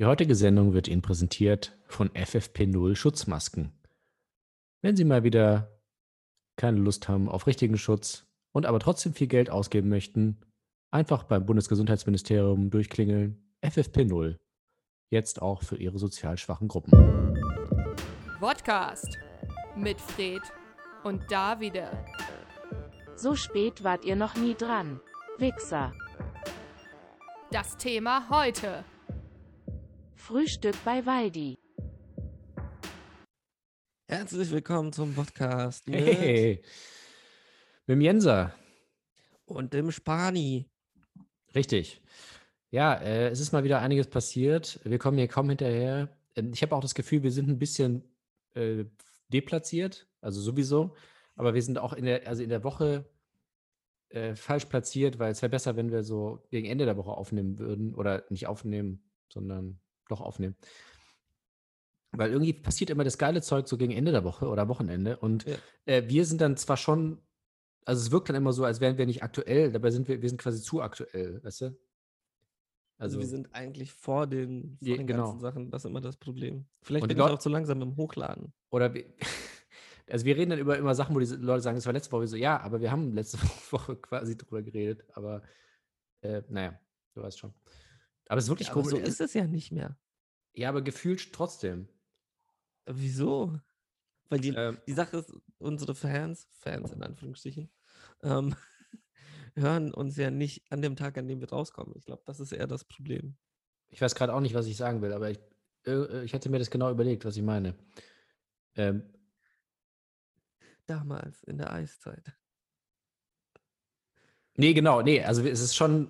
Die heutige Sendung wird Ihnen präsentiert von FFP0 Schutzmasken. Wenn Sie mal wieder keine Lust haben auf richtigen Schutz und aber trotzdem viel Geld ausgeben möchten, einfach beim Bundesgesundheitsministerium durchklingeln. FFP0. Jetzt auch für Ihre sozial schwachen Gruppen. Podcast mit Fred und Davide. So spät wart ihr noch nie dran. Wichser. Das Thema heute. Frühstück bei Waldi. Herzlich willkommen zum Podcast mit Hey, mit dem Jenser. und dem Spani. Richtig. Ja, äh, es ist mal wieder einiges passiert. Wir kommen hier kaum hinterher. Ähm, Ich habe auch das Gefühl, wir sind ein bisschen äh, deplatziert, also sowieso. Aber wir sind auch in der, also in der Woche äh, falsch platziert, weil es wäre besser, wenn wir so gegen Ende der Woche aufnehmen würden. Oder nicht aufnehmen, sondern doch aufnehmen. Weil irgendwie passiert immer das geile Zeug so gegen Ende der Woche oder Wochenende. Und Ja. äh, wir sind dann zwar schon, also es wirkt dann immer so, als wären wir nicht aktuell, dabei sind wir, wir sind quasi zu aktuell, weißt du? Also, Also, wir sind eigentlich vor den, vor Ja, den genau. ganzen Sachen. Das ist immer das Problem. Vielleicht Und bin ich auch zu langsam im Hochladen. oder wir, also wir reden dann über immer Sachen, wo die Leute sagen, das war letzte Woche. So, ja, aber wir haben letzte Woche quasi drüber geredet. Aber äh, naja, du weißt schon. Aber es ist wirklich Ja, komisch. so ist es ja nicht mehr. Ja, aber gefühlt trotzdem. Wieso? Weil die, Ähm, die Sache ist, unsere Fans, Fans in Anführungsstrichen, ähm, hören uns ja nicht an dem Tag, an dem wir rauskommen. Ich glaube, das ist eher das Problem. ich weiß gerade auch nicht, was ich sagen will, aber ich, äh, ich hatte mir das genau überlegt, was ich meine. Ähm, Damals in der Eiszeit. Nee, genau, nee, also es ist schon,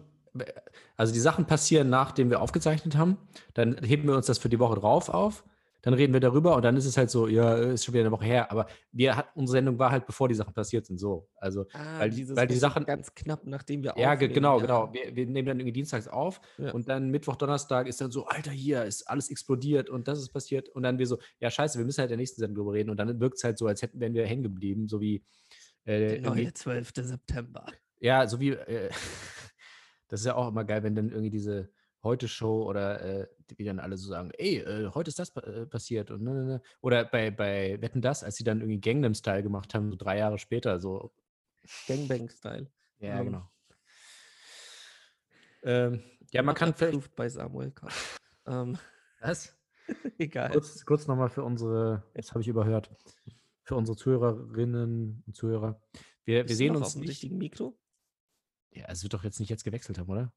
also die Sachen passieren, nachdem wir aufgezeichnet haben, dann heben wir uns das für die Woche drauf auf, dann reden wir darüber und dann ist es halt so, ja, ist schon wieder eine Woche her, aber wir hat, unsere Sendung war halt, bevor die Sachen passiert sind, so, also, Ah, weil weil die Sachen- ganz knapp, nachdem wir ja, aufnehmen, genau, ja. genau, wir, wir nehmen dann irgendwie dienstags auf Ja. und dann Mittwoch, Donnerstag ist dann so, Alter, hier ist alles explodiert und das ist passiert und dann wir so, ja, scheiße, wir müssen halt in der nächsten Sendung drüber reden und dann wirkt es halt so, als hätten wären wir hängen geblieben, so wie, äh, Der neue 12. September. Ja, so wie, äh, das ist ja auch immer geil, wenn dann irgendwie diese Heute-Show oder äh, wie dann alle so sagen, ey, äh, heute ist das äh, passiert und ne, ne, ne. Oder bei, bei Wetten das, als sie dann irgendwie Gangnam Style gemacht haben, so drei Jahre später, so. Gangbang-Style. Ja, Mhm. genau. Ähm, ja, man kann vielleicht. bei Samuel Koch. ähm, Was? egal. Kurz, kurz nochmal für unsere, das habe ich überhört, für unsere Zuhörerinnen und Zuhörer. Wir, wir sehen uns auf dem nicht. richtigen Mikro. Ja, es wird doch jetzt nicht jetzt gewechselt haben, oder?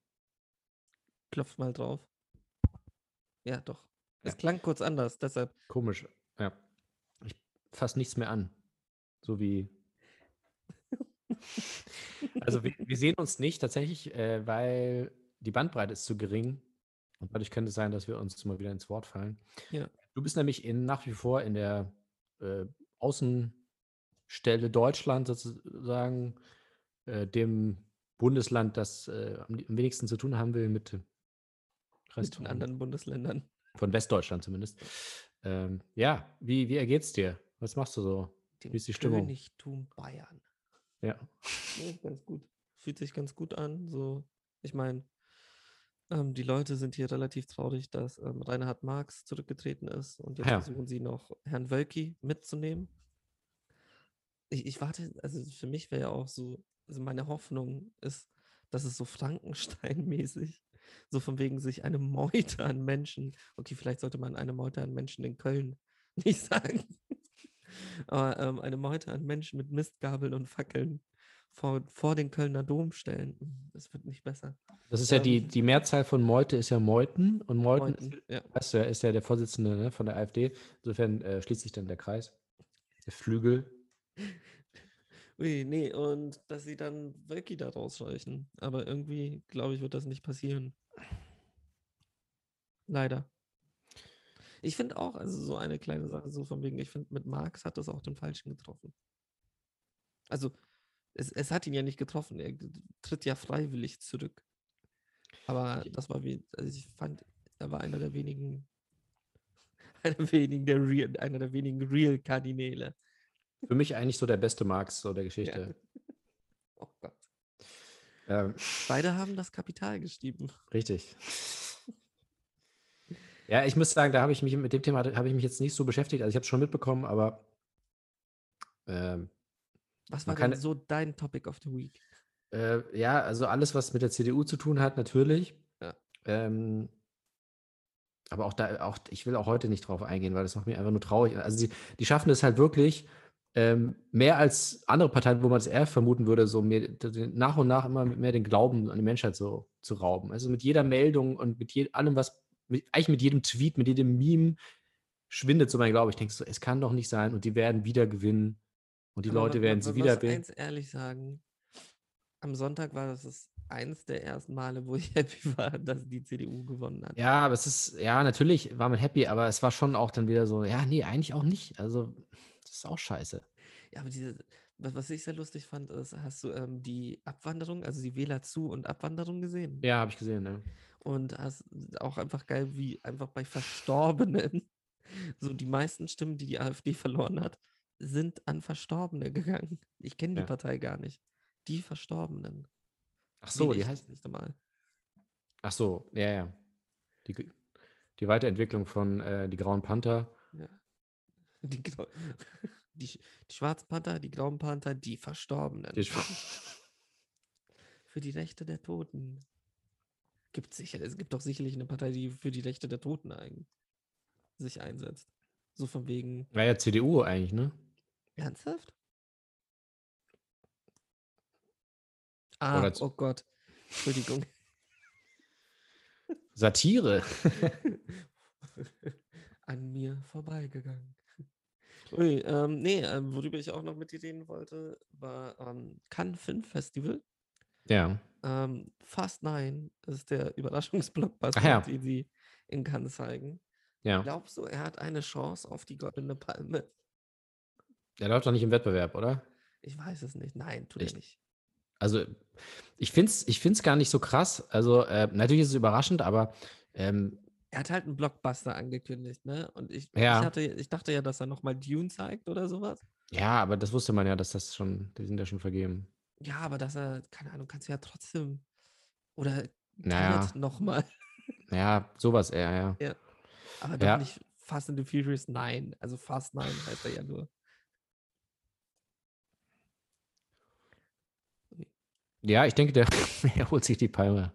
Klopf mal drauf. Ja, doch. Es Ja. klang kurz anders, deshalb. Komisch, ja. Ich fasse nichts mehr an. So wie. Also wir, wir sehen uns nicht tatsächlich, äh, weil die Bandbreite ist zu gering. Und dadurch könnte es sein, dass wir uns mal wieder ins Wort fallen. Ja. Du bist nämlich in, nach wie vor in der äh, Außenstelle Deutschland sozusagen, äh, dem Bundesland, das äh, am, wenigsten zu tun haben will mit Mit Rest von- anderen Bundesländern. von Westdeutschland zumindest. Ähm, ja, wie, wie ergeht's dir? Was machst du so? Dem Wie ist die Stimmung? Königtum Bayern. Ja. Nee, ganz gut. Fühlt sich ganz gut an. So, ich meine, ähm, die Leute sind hier relativ traurig, dass ähm, Reinhard Marx zurückgetreten ist und jetzt Ja. versuchen sie noch Herrn Wölki mitzunehmen. Ich, ich warte, also für mich wäre ja auch so, also meine Hoffnung ist, dass es so Frankenstein-mäßig, so von wegen sich eine Meute an Menschen, okay, vielleicht sollte man eine Meute an Menschen in Köln nicht sagen, aber ähm, eine Meute an Menschen mit Mistgabeln und Fackeln vor, vor den Kölner Dom stellen. Das wird nicht besser. Das ist ja die, Ähm, die Mehrzahl von Meute ist ja Meuten und Meuten, Meuten, ja. Ist, weißt du, ja, ist ja der Vorsitzende ne, von der AfD. Insofern äh, schließt sich dann der Kreis. Der Flügel. Ui, nee, und dass sie dann Wölki da rausscheuchen. Aber irgendwie, glaube ich, wird das nicht passieren. Leider. Ich finde auch, also so eine kleine Sache, so von wegen, ich finde, mit Marx hat das auch den Falschen getroffen. Also, es, es hat ihn ja nicht getroffen, er tritt ja freiwillig zurück. Aber das war wie, also ich fand, er war einer der wenigen, einer, wenigen der Real, einer der wenigen Real-Kardinäle. Für mich eigentlich so der beste Marx so der Geschichte. Oh Gott. Ähm, Beide haben das Kapital geschrieben. richtig. Ja, ich muss sagen, da habe ich mich mit dem Thema habe ich mich jetzt nicht so beschäftigt. Also ich habe es schon mitbekommen, aber ähm, Was war denn kann- so dein Topic of the Week? äh, ja, also alles, was mit der CDU zu tun hat, natürlich. Ja. Ähm, aber auch da, auch ich will auch heute nicht drauf eingehen, weil das macht mich einfach nur traurig. Also die, die schaffen es halt wirklich ähm, mehr als andere Parteien, wo man es eher vermuten würde, so mehr, nach und nach immer mehr den Glauben an die Menschheit so zu rauben. Also mit jeder Meldung und mit je, allem, was, mit, eigentlich mit jedem Tweet, mit jedem Meme schwindet so mein Glaube. Ich denke so, es kann doch nicht sein und die werden wieder gewinnen und die Aber Leute man- werden sie wieder muss wählen. eins ehrlich sagen, am Sonntag war das das eins der ersten Male, wo ich happy war, dass die CDU gewonnen hat. Ja, aber es ist, ja, natürlich war man happy, aber es war schon auch dann wieder so, ja, nee, eigentlich auch nicht. Also, das ist auch scheiße. Ja, aber diese, was, ich sehr lustig fand, ist, hast du ähm, die Abwanderung, also die Wählerzu- und Abwanderung gesehen? Ja, habe ich gesehen, ne? Und hast auch einfach geil, wie einfach bei Verstorbenen, so die meisten Stimmen, die die AfD verloren hat, sind an Verstorbene gegangen. Ich kenne die Ja. Partei gar nicht. Die Verstorbenen. Ach so, Wen die heißt, nicht einmal. ach so, ja, ja. Die, die Weiterentwicklung von äh, die Grauen Panther. Ja. Die, die, die Schwarzen Panther, die Grauen Panther, die Verstorbenen. Die, Für die Rechte der Toten. Gibt sicher, es gibt doch sicherlich eine Partei, die für die Rechte der Toten ein, sich einsetzt. So von wegen, war ja CDU eigentlich, ne? ernsthaft? Ah, Oder oh Gott. Entschuldigung. Satire. An mir vorbeigegangen. Ui, ähm, nee, ähm, worüber ich auch noch mit dir reden wollte, war ähm, Cannes Film Festival. ja. Ähm, Fast Nine ist der Überraschungsblockbuster, ja. den sie in Cannes zeigen. Ja. Glaubst du, er hat eine Chance auf die Goldene Palme? Der läuft doch nicht im Wettbewerb, oder? Ich weiß es nicht. Nein, tut Echt? er nicht. Also, ich finde es ich find's gar nicht so krass. Also, äh, natürlich ist es überraschend, aber ähm, Er hat halt einen Blockbuster angekündigt, ne? Und ich, Ja. ich, hatte, ich dachte ja, dass er nochmal Dune zeigt oder sowas. ja, aber das wusste man ja, dass das schon, die sind ja schon vergeben. Ja, aber dass er, keine Ahnung, kannst du ja trotzdem. Oder Naja. Nochmal. Ja, sowas eher, ja. Aber doch Ja. nicht Fast and the Furious 9. Also Fast 9 heißt er ja nur. Ja, ich denke, der, er holt sich die Palme.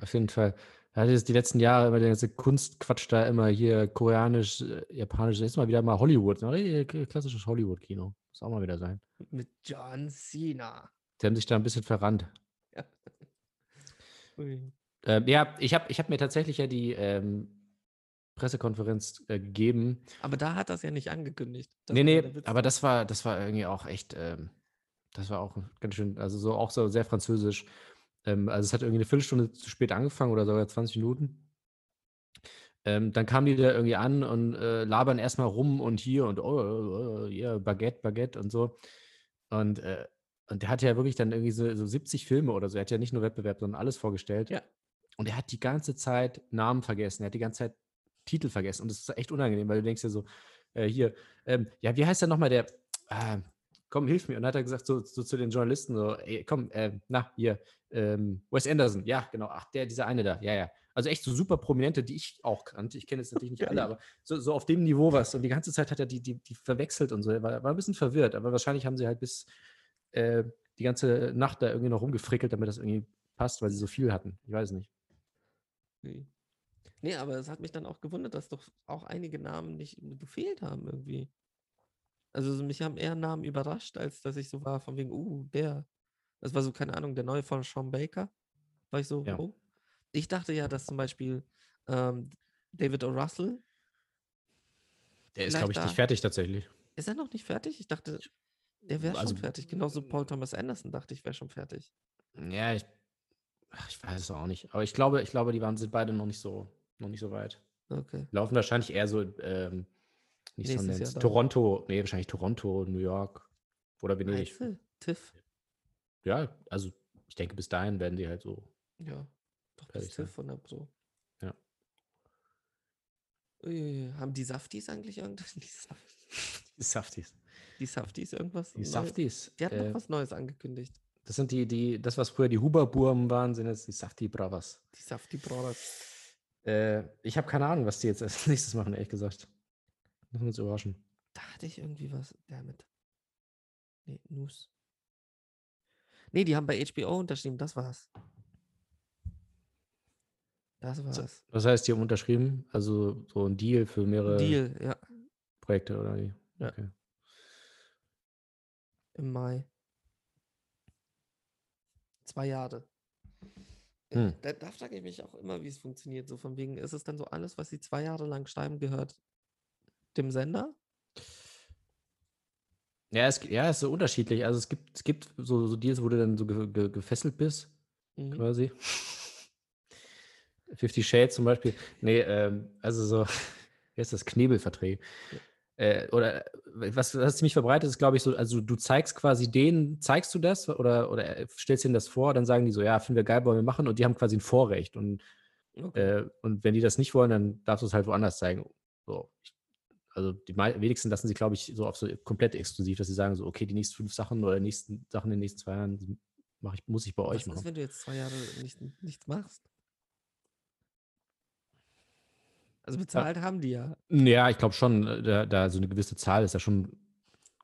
Auf jeden Fall. Er hat jetzt die letzten Jahre immer der ganze Kunstquatsch da immer hier koreanisch, äh, japanisch, jetzt mal wieder mal Hollywood. Ne? Richtig Klassisches Hollywood-Kino. Muss auch mal wieder sein. Mit John Cena. Die haben sich da ein bisschen verrannt. Ja. Ähm, ja, ich habe ich hab mir tatsächlich ja die ähm, Pressekonferenz äh, gegeben. Aber da hat es ja nicht angekündigt. Das nee, nee, aber das war, das war irgendwie auch echt, ähm, das war auch ganz schön, also so auch so sehr französisch. Ähm, also es hat irgendwie eine Viertelstunde zu spät angefangen oder sogar 20 Minuten. Ähm, dann kamen die da irgendwie an und äh, labern erstmal rum und hier und oh, oh, oh, ja, Baguette, Baguette und so. Und, äh, und der hat ja wirklich dann irgendwie so, so 70 Filme oder so. Er hat ja nicht nur Wettbewerb, sondern alles vorgestellt. Ja. Und er hat die ganze Zeit Namen vergessen. Er hat die ganze Zeit Titel vergessen. Und das ist echt unangenehm, weil du denkst ja so, äh, hier, ähm, ja, wie heißt der nochmal der, äh, komm, hilf mir. Und dann hat er gesagt, so, so zu den Journalisten, so, ey, komm, äh, na, hier, ähm, Wes Anderson, ja, genau, ach, der, dieser eine da, ja, ja. Also echt so super Prominente, die ich auch kannte. Ich kenne jetzt natürlich nicht alle, aber so, so auf dem Niveau was. Und die ganze Zeit hat er die, die, die verwechselt und so. Er war, war ein bisschen verwirrt, aber wahrscheinlich haben sie halt bis äh, die ganze Nacht da irgendwie noch rumgefrickelt, damit das irgendwie passt, weil sie so viel hatten. Ich weiß nicht. Nee. nee, aber es hat mich dann auch gewundert, dass doch auch einige Namen nicht gefehlt haben irgendwie. Also so mich haben eher Namen überrascht, als dass ich so war von wegen, uh, der. Das war so, keine Ahnung, der neue von Sean Baker. War ich so, Ja. oh. Ich dachte ja, dass zum Beispiel ähm, David O. Russell, Der ist, glaube ich, nicht fertig tatsächlich. ist er noch nicht fertig? Ich dachte, der wäre also- schon fertig. Genauso Paul Thomas Anderson dachte ich, wäre schon fertig. Ja, ich, ach, ich weiß es auch nicht. Aber ich glaube, ich glaube, die waren, sind beide noch nicht so, noch nicht so weit. Okay. Laufen wahrscheinlich eher so, ähm, nicht Nächstes Sundance, dann. Toronto, nee, wahrscheinlich Toronto, New York oder Venedig. Du? Tiff? Ja, also ich denke, bis dahin werden die halt so. Ja. Doch bis. Tiff von der Pro. Ja. Ui, haben die Safties eigentlich irgendwas? Die, Saf Die Safties. die Safties irgendwas? Die Neues? Safties. Die hatten äh, noch was Neues angekündigt. das sind die, die, das, was früher die Huberburm waren, sind jetzt die Safti Bravas. Die Safty Brothers. Äh, ich habe keine Ahnung, was die jetzt als nächstes machen, ehrlich gesagt. Müssen wir uns überraschen. Da hatte ich irgendwie was. Damit. Nee, News. Nee, die haben bei HBO unterschrieben, das war's. Das war's. Was heißt, die haben unterschrieben? Also so ein Deal für mehrere Deal, ja, Projekte oder wie? Ja. Okay. im Mai. Zwei Jahre. Äh, Hm. Da, da frage ich mich auch immer, wie es funktioniert. So von wegen, ist es dann so alles, was sie zwei Jahre lang schreiben, gehört dem Sender? Ja, es, ja, es ist so unterschiedlich. Also es gibt, es gibt so, so Deals, wo du dann so ge, ge, gefesselt bist, Mhm. quasi. Fifty Shades zum Beispiel. Nee, ähm, also so, wie heißt das? Knebelverträge. Äh, oder äh, was, was ziemlich verbreitet ist, glaube ich, so, also du zeigst quasi denen, zeigst du das oder, oder äh, stellst ihnen das vor, dann sagen die so, ja, finden wir geil, wollen wir machen und die haben quasi ein Vorrecht. Und, Okay. äh, und wenn die das nicht wollen, dann darfst du es halt woanders zeigen. So. Ich, also die wenigsten lassen sie, glaube ich, so auf so komplett exklusiv, dass sie sagen, so, okay, die nächsten fünf Sachen oder die nächsten Sachen in den nächsten zwei Jahren mach ich, muss ich bei euch Was ist, machen. wenn du jetzt zwei Jahre nicht, nichts machst? Also bezahlt haben die ja. Ja, ich glaube schon, äh, da, da so eine gewisse Zahl ist ja schon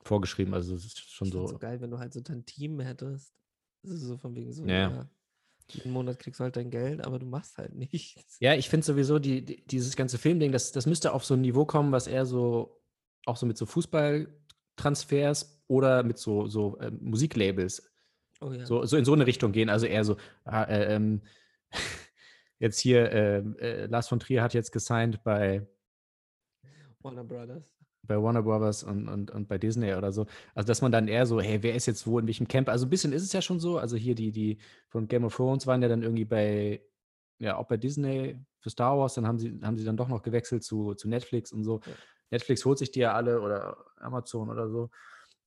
vorgeschrieben. Also es ist schon Ich so. so geil, wenn du halt so dein Team hättest. Das ist so von wegen so, Ja. ja. Jeden Monat kriegst du halt dein Geld, aber du machst halt nichts. Ja, ich finde sowieso, die, die, dieses ganze Filmding, das, das müsste auf so ein Niveau kommen, was eher so, auch so mit so Fußballtransfers oder mit so, so ähm, Musiklabels, Oh ja. so, so in so eine Richtung gehen. Also eher so, ah, äh, ähm, jetzt hier, ähm, äh, Lars von Trier hat jetzt gesigned bei, Warner Brothers. Bei Warner Brothers und, und, und bei Disney oder so. Also, dass man dann eher so, hey, wer ist jetzt wo in welchem Camp? Also, ein bisschen ist es ja schon so. Also, hier die, die von Game of Thrones waren ja dann irgendwie bei, ja, auch bei Disney für Star Wars. Dann haben sie, haben sie dann doch noch gewechselt zu, zu Netflix und so. Ja. Netflix holt sich die ja alle oder Amazon oder so.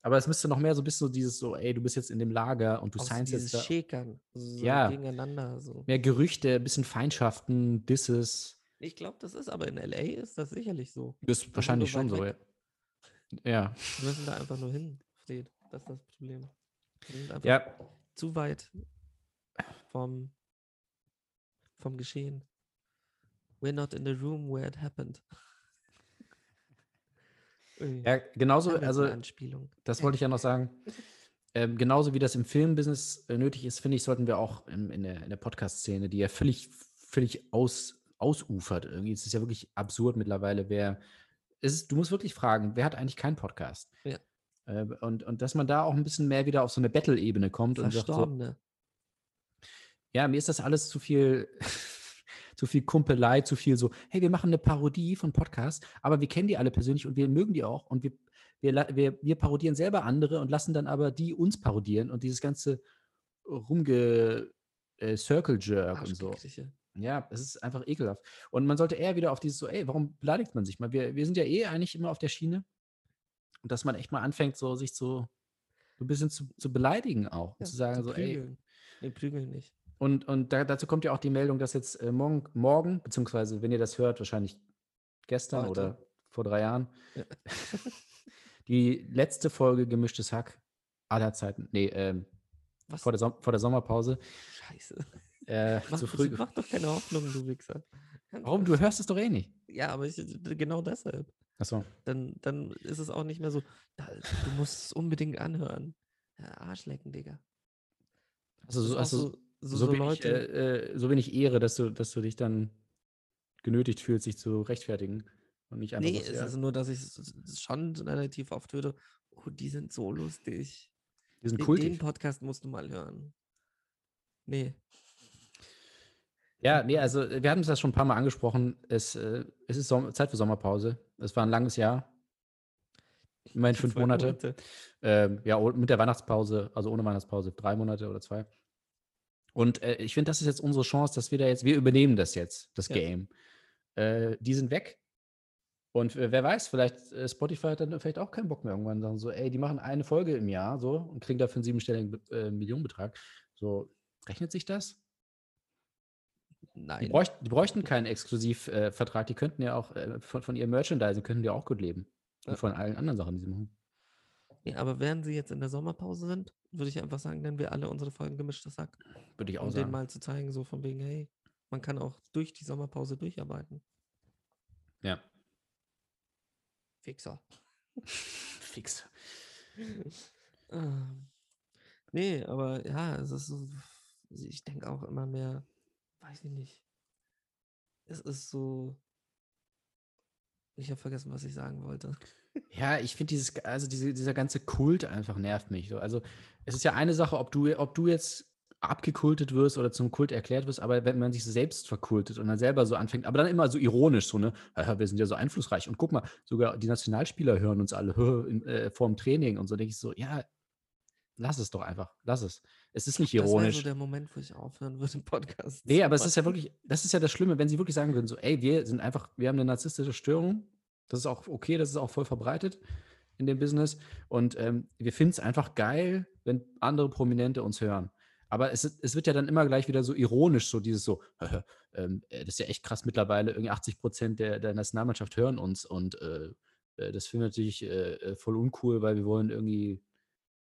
Aber es müsste noch mehr so ein bisschen so dieses so, ey, du bist jetzt in dem Lager und du Auch so signst dieses jetzt da. Schäkern. So Ja. Gegeneinander. So. Mehr Gerüchte, ein bisschen Feindschaften, Disses. Ich glaube, das ist aber in LA ist das sicherlich so. Das ist wahrscheinlich nur schon so, ja. Ja. Wir müssen da einfach nur hin, Fred. Das ist das Problem. Wir sind einfach Ja, zu weit vom, vom Geschehen. We're not in the room where it happened. Ja genauso, also. Das wollte ich ja noch sagen. Ähm, genauso wie das im Filmbusiness äh, nötig ist, finde ich, sollten wir auch im, in der, in der Podcast-Szene, die ja völlig, völlig aus, ausufert. Irgendwie ist es ja wirklich absurd mittlerweile, wer. Ist, du musst wirklich fragen, wer hat eigentlich keinen Podcast? Ja. Äh, und, und dass man da auch ein bisschen mehr wieder auf so eine Battle-Ebene kommt und sagt so, Verstorbene. ja, mir ist das alles zu viel, zu viel Kumpelei, zu viel so, hey, wir machen eine Parodie von Podcast, aber wir kennen die alle persönlich und wir mögen die auch und wir, wir, wir, wir parodieren selber andere und lassen dann aber die uns parodieren und dieses ganze rumge äh, Circle Jerk und so. Ja, es ist einfach ekelhaft. Und man sollte eher wieder auf dieses so, ey, warum beleidigt man sich mal? Wir, wir sind ja eh eigentlich immer auf der Schiene. Und dass man echt mal anfängt, so sich so, so ein bisschen zu, zu beleidigen auch. Ja, und zu sagen, zu so, ey, prügeln. Nee, prügeln nicht. und, und da, dazu kommt ja auch die Meldung, dass jetzt äh, morgen, morgen, beziehungsweise wenn ihr das hört, wahrscheinlich gestern Heute. oder vor drei Jahren, Ja. die letzte Folge Gemischtes Hack aller Zeiten, nee, ähm, Was? vor, der vor der Sommerpause, Scheiße. Äh, Mach, zu früh. mach doch keine Hoffnung, du Wichser. Warum? Du hörst es doch eh nicht. Ja, aber ich, genau deshalb. Achso. Dann, dann ist es auch nicht mehr so, du musst es unbedingt anhören. Ja, Arschlecken, Digga. Also, so, also, so, so, so, so wenig, Leute. äh, äh, so wenig Ehre, dass du, dass du dich dann genötigt fühlst, sich zu rechtfertigen. Und nicht einfach nee, so, es ist nur, dass ich s- s- schon relativ oft höre, oh, die sind so lustig. die sind kultig. den Podcast musst du mal hören. Nee. Ja, nee, also äh, wir haben es ja schon ein paar Mal angesprochen. Es, äh, es ist Som Zeit für Sommerpause. Es war ein langes Jahr. Immerhin fünf Zwei Monate. Ähm, ja, mit der Weihnachtspause, also ohne Weihnachtspause, drei Monate oder zwei. Und äh, ich finde, das ist jetzt unsere Chance, dass wir da jetzt, wir übernehmen das jetzt, das Ja. Game. Äh, die sind weg. Und äh, wer weiß, vielleicht äh, Spotify hat dann vielleicht auch keinen Bock mehr irgendwann sagen so, ey, die machen eine Folge im Jahr so und kriegen dafür einen siebenstelligen Be- Millionenbetrag. So, rechnet sich das? Die, Nein. bräuchten, die bräuchten keinen Exklusivvertrag, Vertrag. die könnten ja auch äh, von, von ihrem Merchandising könnten die auch gut leben. Ja. Und von allen anderen Sachen, die sie machen. Nee, aber während sie jetzt in der Sommerpause sind, würde ich einfach sagen, nennen wir alle unsere Folgen gemischtes Sack. Würde ich auch Um denen sagen. mal zu zeigen, so von wegen, hey, Man kann auch durch die Sommerpause durcharbeiten. Ja. Fixer. Fix. Ähm, nee, aber ja, es ist so, ich denke auch immer mehr, weiß ich nicht. Es ist so, ich habe vergessen, was ich sagen wollte. Ja, ich finde dieses, also diese, dieser ganze Kult einfach nervt mich. So. Also es ist ja eine Sache, ob du, ob du jetzt abgekultet wirst oder zum Kult erklärt wirst, aber wenn man sich selbst verkultet und dann selber so anfängt, aber dann immer so ironisch, so, ne, "Haha, wir sind ja so einflussreich und guck mal, sogar die Nationalspieler hören uns alle im, äh, vorm Training und so, denke ich so, ja, lass es doch einfach, lass es. Es ist nicht Das wäre so ironisch. der Moment, wo ich aufhören würde, im Podcast Nee, aber es ist ja wirklich, das ist ja das Schlimme, wenn sie wirklich sagen würden, so, ey, wir sind einfach, wir haben eine narzisstische Störung. Das ist auch okay, das ist auch voll verbreitet in dem Business. Und ähm, wir finden es einfach geil, wenn andere Prominente uns hören. Aber es, es wird ja dann immer gleich wieder so ironisch, so dieses so, ähm, äh, das ist ja echt krass mittlerweile, irgendwie 80 Prozent der, der Nationalmannschaft hören uns und äh, äh, das finden wir natürlich äh, äh, voll uncool, weil wir wollen irgendwie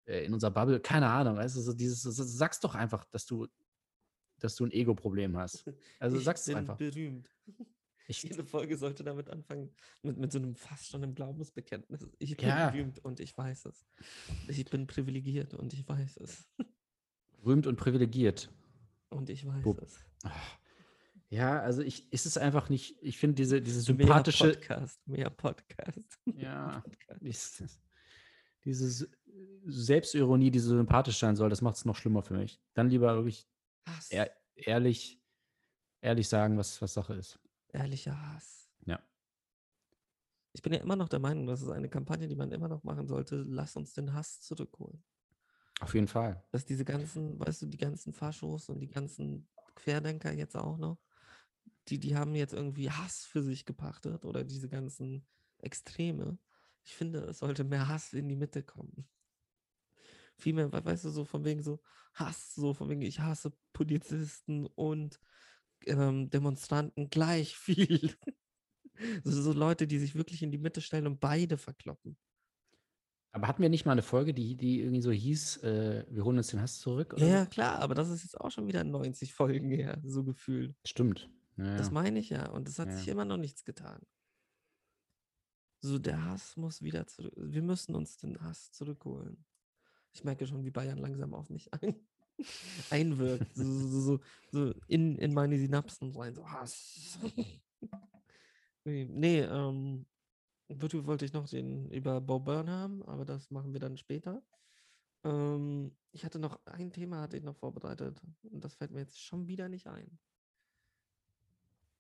äh, in unserer Bubble, keine Ahnung, weißt du, so dieses, sag's doch einfach, dass du, dass du ein Ego-Problem hast. Also ich sag's bin einfach. berühmt. Ich, Jede Folge sollte damit anfangen, mit, mit so einem fast schon einem Glaubensbekenntnis. Ich bin Ja. berühmt und ich weiß es. Ich bin privilegiert und ich weiß es. berühmt und privilegiert. Und ich weiß Bub. es. Ja, also ich, ist es einfach nicht, ich finde diese, diese Mehr sympathische, Podcast, mehr Podcast. ja, Podcast. dieses, Selbstironie, die so sympathisch sein soll, das macht es noch schlimmer für mich. Dann lieber wirklich ehr, ehrlich, ehrlich sagen, was, was Sache ist. Ehrlicher Hass. Ja. Ich bin ja immer noch der Meinung, das ist eine Kampagne, die man immer noch machen sollte. Lass uns den Hass zurückholen. Auf jeden Fall. Dass diese ganzen, weißt du, die ganzen Faschos und die ganzen Querdenker jetzt auch noch, die, die haben jetzt irgendwie Hass für sich gepachtet oder diese ganzen Extreme. Ich finde, es sollte mehr Hass in die Mitte kommen. Viel mehr, we- weißt du, so von wegen so Hass, so von wegen, ich hasse Polizisten und ähm, Demonstranten gleich viel. so, so Leute, die sich wirklich in die Mitte stellen und beide verkloppen. Aber hatten wir nicht mal eine Folge, die, die irgendwie so hieß, äh, wir holen uns den Hass zurück? oder Ja, klar, aber das ist jetzt auch schon wieder 90 Folgen her, so gefühlt. Stimmt. Ja, Das meine ich ja. Und es hat sich Ja. immer noch nichts getan. So, der Hass muss wieder zurück. Wir müssen uns den Hass zurückholen. Ich merke schon, wie Bayern langsam auf mich ein einwirkt. So, so, so, so in, in meine Synapsen rein. So Hass. nee, nee, ähm, worüber wollte ich noch den über Bo Byrne haben, aber das machen wir dann später. Ähm, ich hatte noch ein Thema, hatte ich noch vorbereitet. Und das fällt mir jetzt schon wieder nicht ein.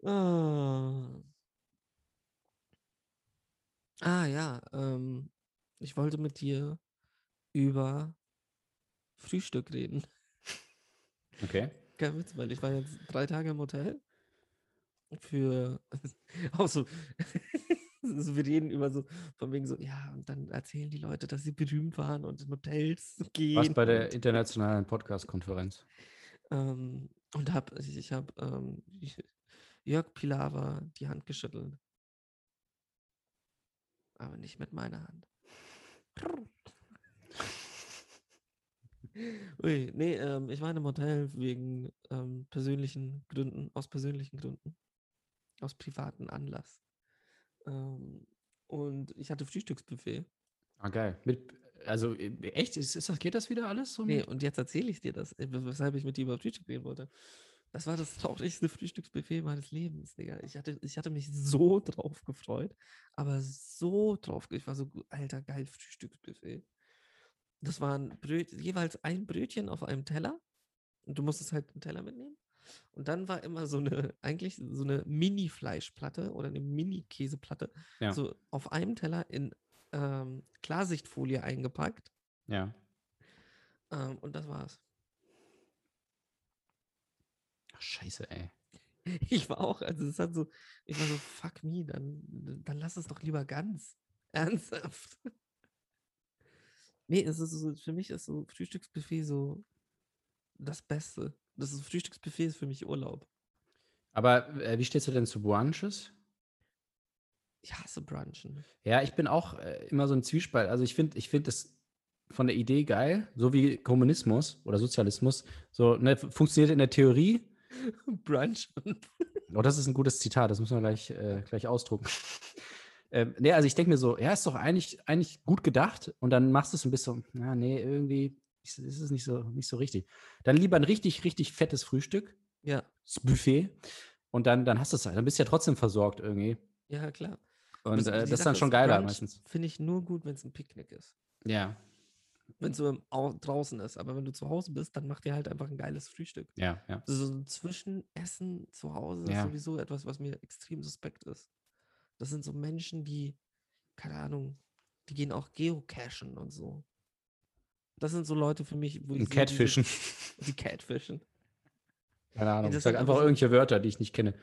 Ah. Ah ja, ähm, ich wollte mit dir über Frühstück reden. Okay. Kein Witz, weil ich war jetzt drei Tage im Hotel. Für auch so, so, wir reden über so, von wegen so, ja, und dann erzählen die Leute, dass sie berühmt waren und in Hotels gehen. Warst bei der internationalen Podcast-Konferenz. ähm, und hab, ich, ich habe ähm, Jörg Pilawa die Hand geschüttelt. Aber nicht mit meiner Hand. Ui, nee, ähm, ich war in einem Hotel wegen ähm, persönlichen Gründen, aus persönlichen Gründen, aus privaten Anlass. Ähm, und ich hatte Frühstücksbuffet. Ah, geil. Mit, also, äh, echt? Ist, ist das, geht das wieder alles so? Nee, mit- und jetzt erzähle ich dir das, äh, wes- weshalb ich mit dir über Frühstück reden wollte. Das war das traurigste Frühstücksbuffet meines Lebens, Digga. Ich hatte, ich hatte mich so drauf gefreut, aber so drauf, ich war so, alter, geil, Frühstücksbuffet. Das waren Bröt, jeweils ein Brötchen auf einem Teller und du musstest halt einen Teller mitnehmen. Und dann war immer so eine, eigentlich so eine Mini-Fleischplatte oder eine Mini-Käseplatte, Ja. so auf einem Teller in ähm, Klarsichtfolie eingepackt. Ja. Ähm, und das war's. Ach, scheiße, ey. Ich war auch, also es hat so, ich war so, fuck me, dann, dann lass es doch lieber ganz. Ernsthaft. Nee, es ist so, für mich ist so Frühstücksbuffet so das Beste. Das ist Frühstücksbuffet ist für mich Urlaub. Aber äh, wie stehst du denn zu Brunches? Ich hasse Brunchen. Ja, ich bin auch äh, immer so ein Zwiespalt. Also ich finde, ich finde das von der Idee geil, so wie Kommunismus oder Sozialismus. So, ne, funktioniert in der Theorie, Brunch. Oh, das ist ein gutes Zitat, das müssen wir gleich, äh, gleich ausdrucken. Ähm, nee, also ich denke mir so, ja, ist doch eigentlich, eigentlich gut gedacht und dann machst du es ein bisschen, na, nee, irgendwie ist ist es nicht so, nicht so richtig. Dann lieber ein richtig, richtig fettes Frühstück, Ja, das Buffet und dann, dann hast du es halt, dann bist du ja trotzdem versorgt irgendwie. ja, klar. Und Das- äh, das ist dann schon geiler Brunch meistens. Finde ich nur gut, wenn es ein Picknick ist. Ja, Wenn es so draußen ist. Aber wenn du zu Hause bist, dann mach dir halt einfach ein geiles Frühstück. ja, ja. So ein Zwischenessen zu Hause ist Ja. sowieso etwas, was mir extrem suspekt ist. Das sind so Menschen, die, keine Ahnung, die gehen auch geocachen und so. Das sind so Leute für mich, wo ich Und Catfischen. Die Catfischen. Keine Ahnung. das Ich sag sind einfach irgendwelche Wörter, die ich nicht kenne.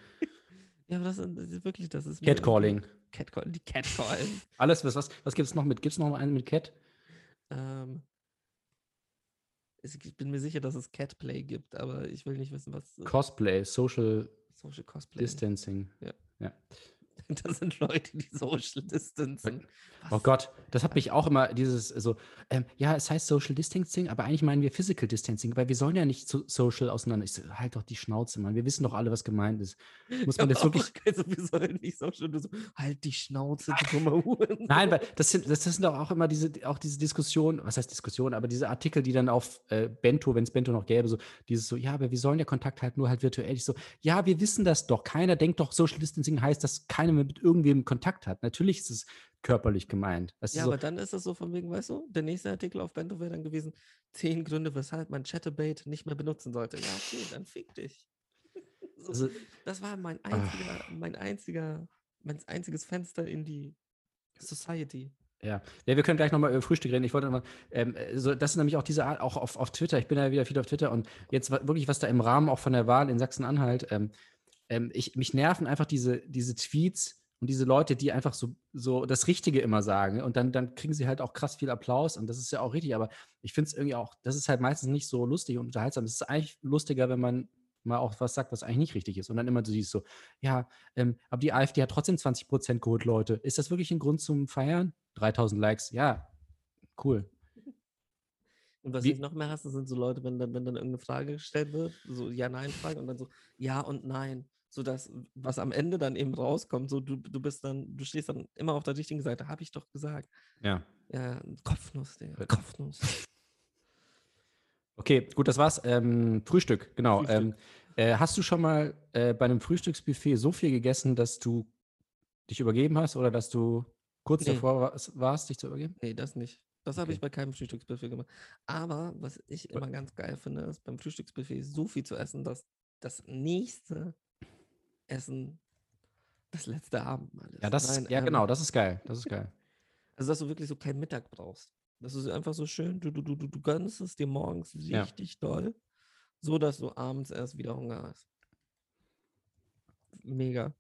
Ja, aber das, ist wirklich, das ist Catcalling. Catcall, die Catcallen. Alles, was, was, was gibt es noch mit? Gibt es noch einen mit Cat? ähm, ich bin mir sicher, dass es Catplay gibt, aber ich will nicht wissen, was äh, Cosplay, Social Social Cosplay ist. Distancing. Das sind Leute, die Social Distancing. Oh Gott, das hat mich auch immer dieses so, ähm, ja, es heißt Social Distancing, aber eigentlich meinen wir Physical Distancing, weil wir sollen ja nicht so social auseinander. Ich so, halt doch die Schnauze, Mann. Wir wissen doch alle, was gemeint ist. Muss man das wirklich. Also, wir sollen nicht Social, so, halt die Schnauze, du dummer Huren. Nein, weil das sind, das, das sind doch auch immer diese, auch diese Diskussionen, was heißt Diskussion, aber diese Artikel, die dann auf äh, Bento, wenn es Bento noch gäbe, so dieses so, ja, aber wir sollen ja Kontakt halten, nur halt virtuell. Ich so, ja, wir wissen das doch. Keiner denkt doch, Social Distancing heißt, dass keiner mehr mit irgendwem Kontakt hat. Natürlich ist es körperlich gemeint. Weißt Ja, so, aber dann ist es so von wegen, weißt du, der nächste Artikel auf Bento wäre dann gewesen, zehn Gründe, weshalb man Chatterbait nicht mehr benutzen sollte. Ja, okay, dann fick dich. so, also, das war mein einziger, mein einziger, mein einziges Fenster in die Society. Ja. ja, wir können gleich nochmal über Frühstück reden. Ich wollte nochmal, ähm, so, das ist nämlich auch diese Art, auch auf, auf Twitter. Ich bin ja wieder viel auf Twitter und jetzt wirklich, was da im Rahmen auch von der Wahl in Sachsen-Anhalt, ähm, ähm, ich, mich nerven einfach diese, diese Tweets und diese Leute, die einfach so, so das Richtige immer sagen. Und dann, dann kriegen sie halt auch krass viel Applaus und das ist ja auch richtig, aber ich finde es irgendwie auch, das ist halt meistens nicht so lustig und unterhaltsam. Es ist eigentlich lustiger, wenn man mal auch was sagt, was eigentlich nicht richtig ist. Und dann immer so dieses so, ja, ähm, aber die AfD hat trotzdem 20 Prozent geholt, Leute. Ist das wirklich ein Grund zum Feiern? 3000 Likes, ja, cool. Und was Wie- ich noch mehr hasse, sind so Leute, wenn dann, wenn dann irgendeine Frage gestellt wird, so Ja-Nein-Frage und dann so Ja und Nein. So dass, was am Ende dann eben rauskommt, so du, du bist dann, du stehst dann immer auf der richtigen Seite, habe ich doch gesagt. Ja. Ja, Kopfnuss, Digga. Äh, Kopfnuss. Okay, gut, das war's. Ähm, Frühstück, genau. Frühstück. Ähm, äh, hast du schon mal äh, bei einem Frühstücksbuffet so viel gegessen, dass du dich übergeben hast oder dass du kurz Nee. davor warst, warst, dich zu übergeben? Nee, das nicht. Das habe Okay. ich bei keinem Frühstücksbuffet gemacht. Aber was ich immer ganz geil finde, ist beim Frühstücksbuffet so viel zu essen, dass das nächste Essen das letzte Abendmahl ist. Ja, das Nein, ist, ja ähm, genau, das ist geil. Das ist geil. Also, dass du wirklich so keinen Mittag brauchst. Das ist einfach so schön, du, du, du, du gönnst es dir morgens Ja. richtig doll, so dass du abends erst wieder Hunger hast. Mega.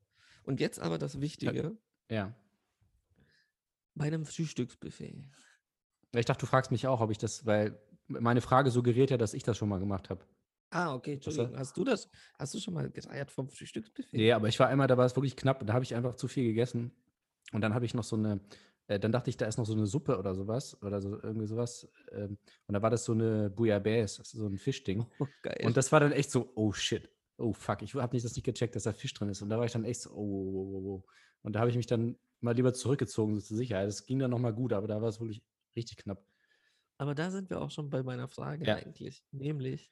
Und jetzt aber das Wichtige Ja. bei einem Frühstücksbuffet. Ich dachte, du fragst mich auch, ob ich das, weil meine Frage suggeriert ja, dass ich das schon mal gemacht habe. Ah, okay, Entschuldigung. Hast du das, hast du schon mal gereiert vom Frühstücksbuffet? Nee, aber ich war einmal, da war es wirklich knapp, da habe ich einfach zu viel gegessen. Und dann habe ich noch so eine, äh, dann dachte ich, da ist noch so eine Suppe oder sowas, oder so irgendwie sowas. Ähm, und da war das so eine Bouillabaisse, so ein Fischding. Oh. Und das war dann echt so, oh shit, oh fuck, ich habe nicht das nicht gecheckt, dass da Fisch drin ist. Und da war ich dann echt so, oh, oh, oh, oh, oh. Und da habe ich mich dann mal lieber zurückgezogen, so zur Sicherheit. Das ging dann nochmal gut, aber da war es wirklich richtig knapp. aber da sind wir auch schon bei meiner Frage Ja. eigentlich. Nämlich,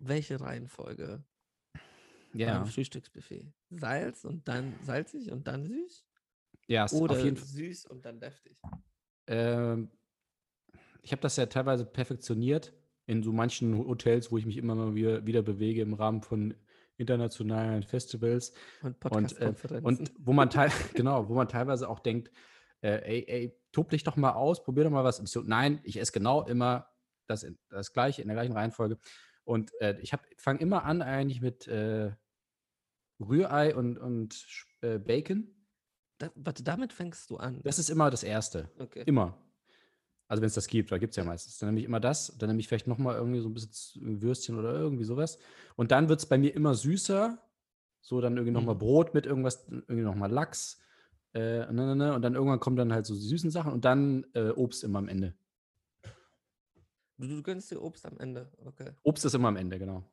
welche Reihenfolge Ja, beim Frühstücksbuffet? Salz und dann salzig und dann süß? ja, es- Oder auf jeden Fall. süß und dann deftig? Ähm, ich habe das ja teilweise perfektioniert in so manchen Hotels, wo ich mich immer mal wieder, wieder bewege im Rahmen von internationalen Festivals. Und Und, äh, und wo man teil, genau, wo man teilweise auch denkt, äh, ey, ey, tob dich doch mal aus, probier doch mal was. So, nein, ich esse genau immer das, das gleiche, in der gleichen Reihenfolge. Und äh, ich fange immer an eigentlich mit äh, Rührei und, und äh, Bacon. Da, warte, damit fängst du an. Das ist immer das Erste. okay. Immer. Also wenn es das gibt, da gibt es ja meistens. Dann nehme ich immer das, dann nehme ich vielleicht nochmal irgendwie so ein bisschen Würstchen oder irgendwie sowas. Und dann wird es bei mir immer süßer. So dann irgendwie nochmal Mhm. Brot mit irgendwas, irgendwie nochmal Lachs. Äh, ne, ne, ne. Und dann irgendwann kommen dann halt so süßen Sachen und dann äh, Obst immer am Ende. Du, du gönnst dir Obst am Ende. Okay. Obst ist immer am Ende, genau.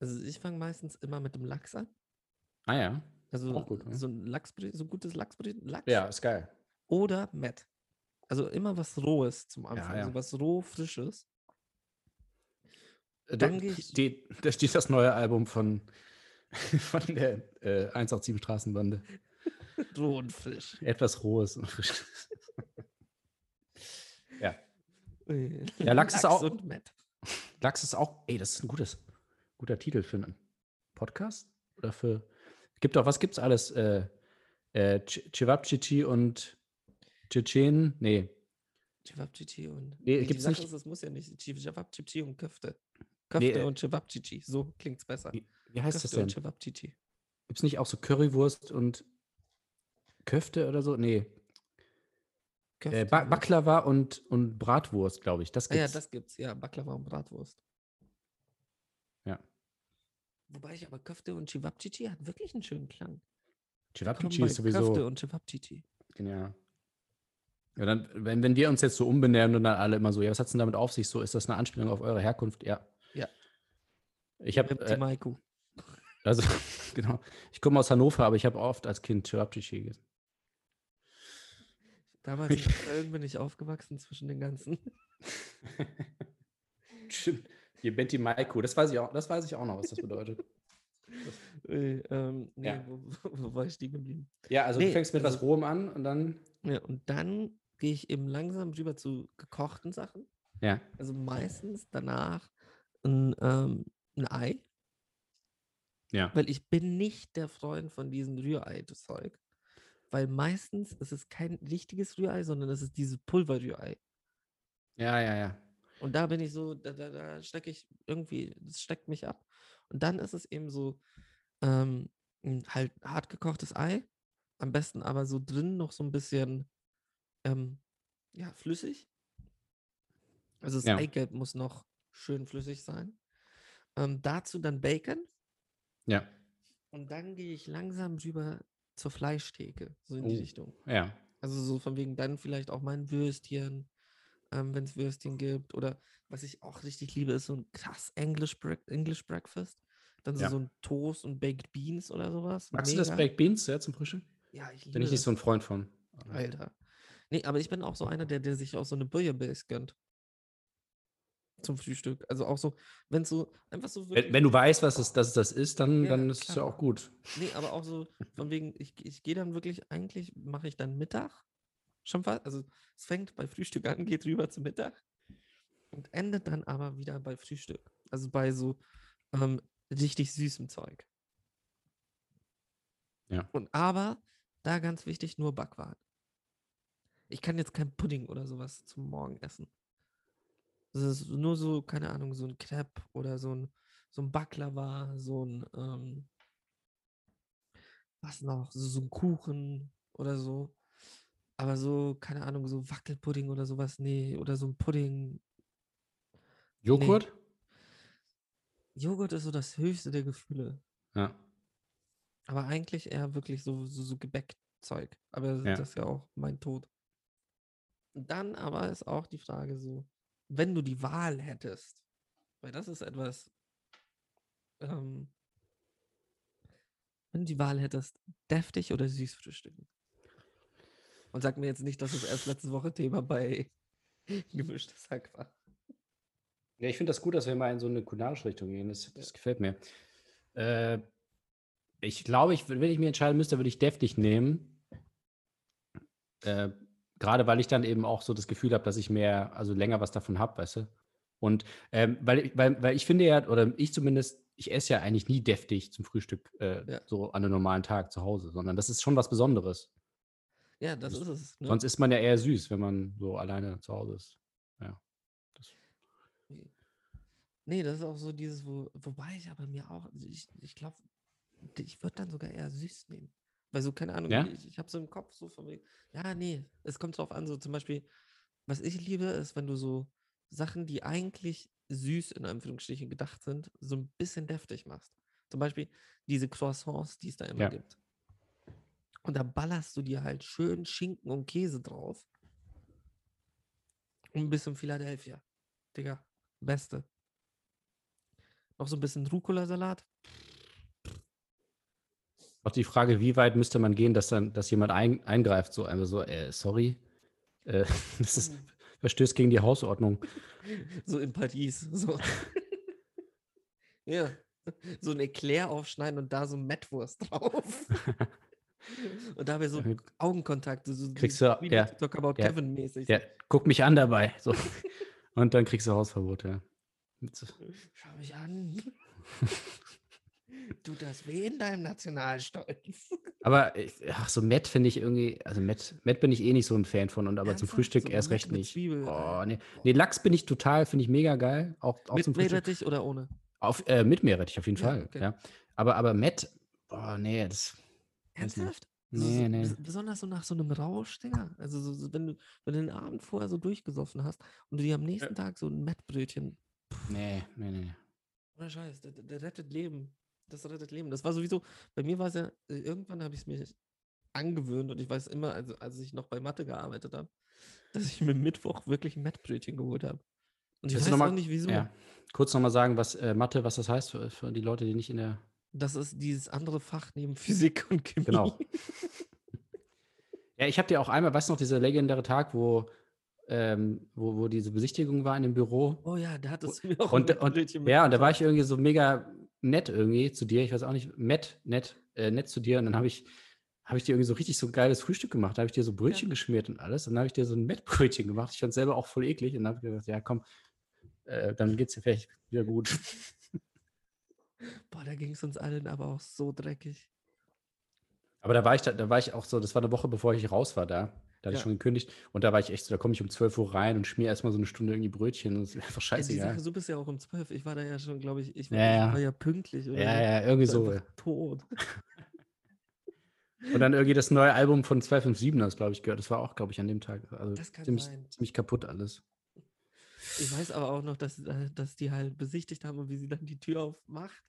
Also ich fange meistens immer mit dem Lachs an. Ah ja. Also Auch gut, ne? so ein Lachsbrötchen, so gutes Lachsbrötchen, Lachs Ja, ist geil. oder Met. Also immer was Rohes zum Anfang, ja. so was roh frisches. Äh, Da, steht, da steht das neue Album von, von der äh, 187 Straßenbande. roh und frisch. Etwas Rohes und Frisches. ja. Äh, Ja, Lachs ist auch-. Lachs ist auch, ey, das ist ein gutes, guter Titel für einen Podcast. Oder für. Gibt auch, was gibt's alles? Äh, äh, Cevapcici und Tschetschen? Nee. Cevapcici und. Nee, die gibt's Sache nicht- Ist, es muss ja nicht. Cevapcici und Köfte. Köfte äh, und Cevapcici. So klingt's besser. Wie, wie heißt das Köfte und denn? Cevapcici. Gibt's nicht auch so Currywurst und Köfte oder so? Nee. Äh, ba Köfte. Baklava und, und Bratwurst, glaube ich. Das Ah ja, gibt's. das gibt's. Ja, Baklava und Bratwurst. Ja. Wobei ich aber Köfte und Cevapcici hat wirklich einen schönen Klang. Komm, ist sowieso. Köfte und Cevapcici. Genial. Ja, dann, wenn, wenn wir uns jetzt so umbenennen und dann alle immer so, ja, was hat's denn damit auf sich? So, ist das eine Anspielung auf eure Herkunft? Ja. Ja. Ich habe, äh, also, genau. Ich komme aus Hannover, aber ich habe oft als Kind Cevapcici gegessen. Damals in Köln bin ich aufgewachsen zwischen den ganzen. Stimmt. Hier Betty Maiko, das weiß ich auch, das weiß ich auch noch, was das bedeutet. Äh, ähm, nee, Ja. wo, wo war ich stehen geblieben? Ja, also Nee, du fängst mit was also- Rohem an und dann. Ja, und dann gehe ich eben langsam rüber zu gekochten Sachen. Ja. Also meistens danach ein, ähm, ein Ei, Ja. weil ich bin nicht der Freund von diesem Rührei-Zeug. Weil meistens ist es kein richtiges Rührei, sondern es ist dieses Pulverrührei. Ja, ja, ja. Und da bin ich so, da, da, da stecke ich irgendwie, das steckt mich ab. Und dann ist es eben so, ähm, ein halt hart gekochtes Ei. Am besten aber so drin noch so ein bisschen, ähm, ja, flüssig. Also das Ja. Eigelb muss noch schön flüssig sein. Ähm, dazu dann Bacon. Ja. Und dann gehe ich langsam rüber zur Fleischtheke, so in die Oh. Richtung. Ja. Also so von wegen dann vielleicht auch mal ein Würstchen, ähm, wenn es Würstchen gibt. Oder was ich auch richtig liebe, ist so ein krass English, Break English Breakfast. Dann so, Ja. so ein Toast und Baked Beans oder sowas. Magst du das Mega. Baked Beans ja, zum Frühstück? Ja, ich liebe Bin ich nicht so ein Freund von. Alter. Nee, aber ich bin auch so einer, der, der sich auch so eine Bouillabaisse gönnt. Zum Frühstück. Also auch so, wenn es so einfach so Wenn, wenn du weißt, was es, dass das ist, dann, Ja, dann ist es ja klar. auch gut. Nee, aber auch so, von wegen, ich, ich gehe dann wirklich, eigentlich mache ich dann Mittag. Schon fast, also es fängt bei Frühstück an, geht rüber zu Mittag und endet dann aber wieder bei Frühstück. Also bei so ähm, richtig süßem Zeug. Ja. Und aber, da ganz wichtig, nur Backwaren. Ich kann jetzt kein Pudding oder sowas zum Morgen essen. Das ist nur so, keine Ahnung, so ein Crepe oder so ein, so ein Baklava, so ein, ähm, was noch, so, so ein Kuchen oder so. Aber so, keine Ahnung, so Wackelpudding oder sowas, nee, oder so ein Pudding. Joghurt? Joghurt ist so das höchste der Gefühle. Ja. Aber eigentlich eher wirklich so, so, so Gebäckzeug. Aber Ja. das ist ja auch mein Tod. Dann aber ist auch die Frage so, wenn du die Wahl hättest, weil das ist etwas, ähm, wenn du die Wahl hättest, deftig oder süß frühstücken. Und sag mir jetzt nicht, dass es erst letzte Woche Thema bei gemischtes Hack war. Ja, ich finde das gut, dass wir mal in so eine kulinarische Richtung gehen. Das, das gefällt mir. Äh, ich glaube, ich, wenn ich mir entscheiden müsste, würde ich deftig nehmen. Äh, Gerade weil ich dann eben auch so das Gefühl habe, dass ich mehr, also länger was davon habe, weißt du? Und ähm, weil, ich- weil, weil ich finde ja, oder ich zumindest, ich esse ja eigentlich nie deftig zum Frühstück, äh, Ja. so an einem normalen Tag zu Hause, sondern das ist schon was Besonderes. Ja, das ist es. Ne? Sonst isst man ja eher süß, wenn man so alleine zu Hause ist. Nee, das ist auch so dieses, wo, wobei ich aber mir auch, also ich, ich glaube, ich würde dann sogar eher süß nehmen. Weil so, keine Ahnung, Ja? ich, ich habe so im Kopf so von wegen, ja, nee, es kommt drauf an, so zum Beispiel, was ich liebe, ist, wenn du so Sachen, die eigentlich süß in Anführungsstrichen gedacht sind, so ein bisschen deftig machst. Zum Beispiel diese Croissants, die es da immer Ja. gibt. Und da ballerst du dir halt schön Schinken und Käse drauf. Und ein bisschen Philadelphia. Digga, beste. noch so ein bisschen Rucola-Salat. Auch die Frage, wie weit müsste man gehen, dass dann, dass jemand ein, eingreift, so einfach so, äh, sorry, äh, das ist, verstößt gegen die Hausordnung. So in Paris. So. ja. So ein Eclair aufschneiden und da so Mettwurst drauf. und dabei so Augenkontakt. So, so kriegst du- ja, Talk about ja, Kevin mäßig. Ja, guck mich an dabei. So. Und dann kriegst du Hausverbot, ja. Schau mich an. Tut das weh in deinem Nationalstolz? Aber ich, ach, so Matt finde ich irgendwie, also Matt, Matt bin ich eh nicht so ein Fan von und aber zum Ernsthaft? Frühstück So erst recht nicht. Zwiebel, Oh, äh, nee. nee, Lachs bin ich total, finde ich mega geil. Auch, auch Mit zum Frühstück. Meerrettich oder ohne? Auf, äh, mit Meerrettich auf jeden Ja, Fall. okay. Ja. Aber, aber Matt, boah, nee, das. Ernsthaft? Nee, nee. bes- Besonders so nach so einem Rausch, Digga. Also so, so, wenn, du, wenn du den Abend vorher so durchgesoffen hast und du dir am nächsten Tag so ein Mettbrötchen, Nee, nee, nee. ohne Scheiß, der, der der rettet Leben. Das rettet Leben. Das war sowieso, bei mir war es ja, äh, irgendwann habe ich es mir angewöhnt und ich weiß immer, also als ich noch bei Mathe gearbeitet habe, dass ich mir Mittwoch wirklich ein Mettbrötchen geholt habe. Und ich Willst weiß noch auch mal- nicht wieso. Ja. Kurz nochmal sagen, was äh, Mathe, was das heißt für, für die Leute, die nicht in der. Das ist dieses andere Fach neben Physik und Chemie. Genau. Ja, ich habe dir auch einmal, weißt du noch, dieser legendäre Tag, wo, ähm, wo, wo diese Besichtigung war in dem Büro. Oh ja, da hattest du mir auch Und, ein und ja, und da war ich irgendwie so mega nett irgendwie zu dir. Ich weiß auch nicht, nett, nett, äh, nett zu dir. Und dann habe ich, habe ich dir irgendwie so richtig so ein geiles Frühstück gemacht. Da habe ich dir so Brötchen geschmiert und alles. Und dann habe ich dir so ein Mettbrötchen gemacht. Ich fand es selber auch voll eklig. Und dann habe ich gesagt, ja komm, äh, dann geht's dir vielleicht wieder gut. Boah, da ging es uns allen aber auch so dreckig. Aber da war ich, da, da war ich auch so, das war eine Woche, bevor ich raus war da. Da hatte ich Ja. schon gekündigt. Und da war ich echt so, da komme ich um 12 Uhr rein und schmier erstmal so eine Stunde irgendwie Brötchen. Und das ist einfach Ja, die scheißegal. Sache, du bist ja auch um 12. Ich war da ja schon, glaube ich, ich war, Ja, ich ja. war ja pünktlich. Oder Ja, ja, irgendwie Ich so. tot. Und dann irgendwie das neue Album von 257, das glaube ich gehört. Das war auch, glaube ich, an dem Tag. Also Das kann ziemlich, sein. ziemlich kaputt alles. Ich weiß aber auch noch, dass, äh, dass die halt besichtigt haben und wie sie dann die Tür aufmacht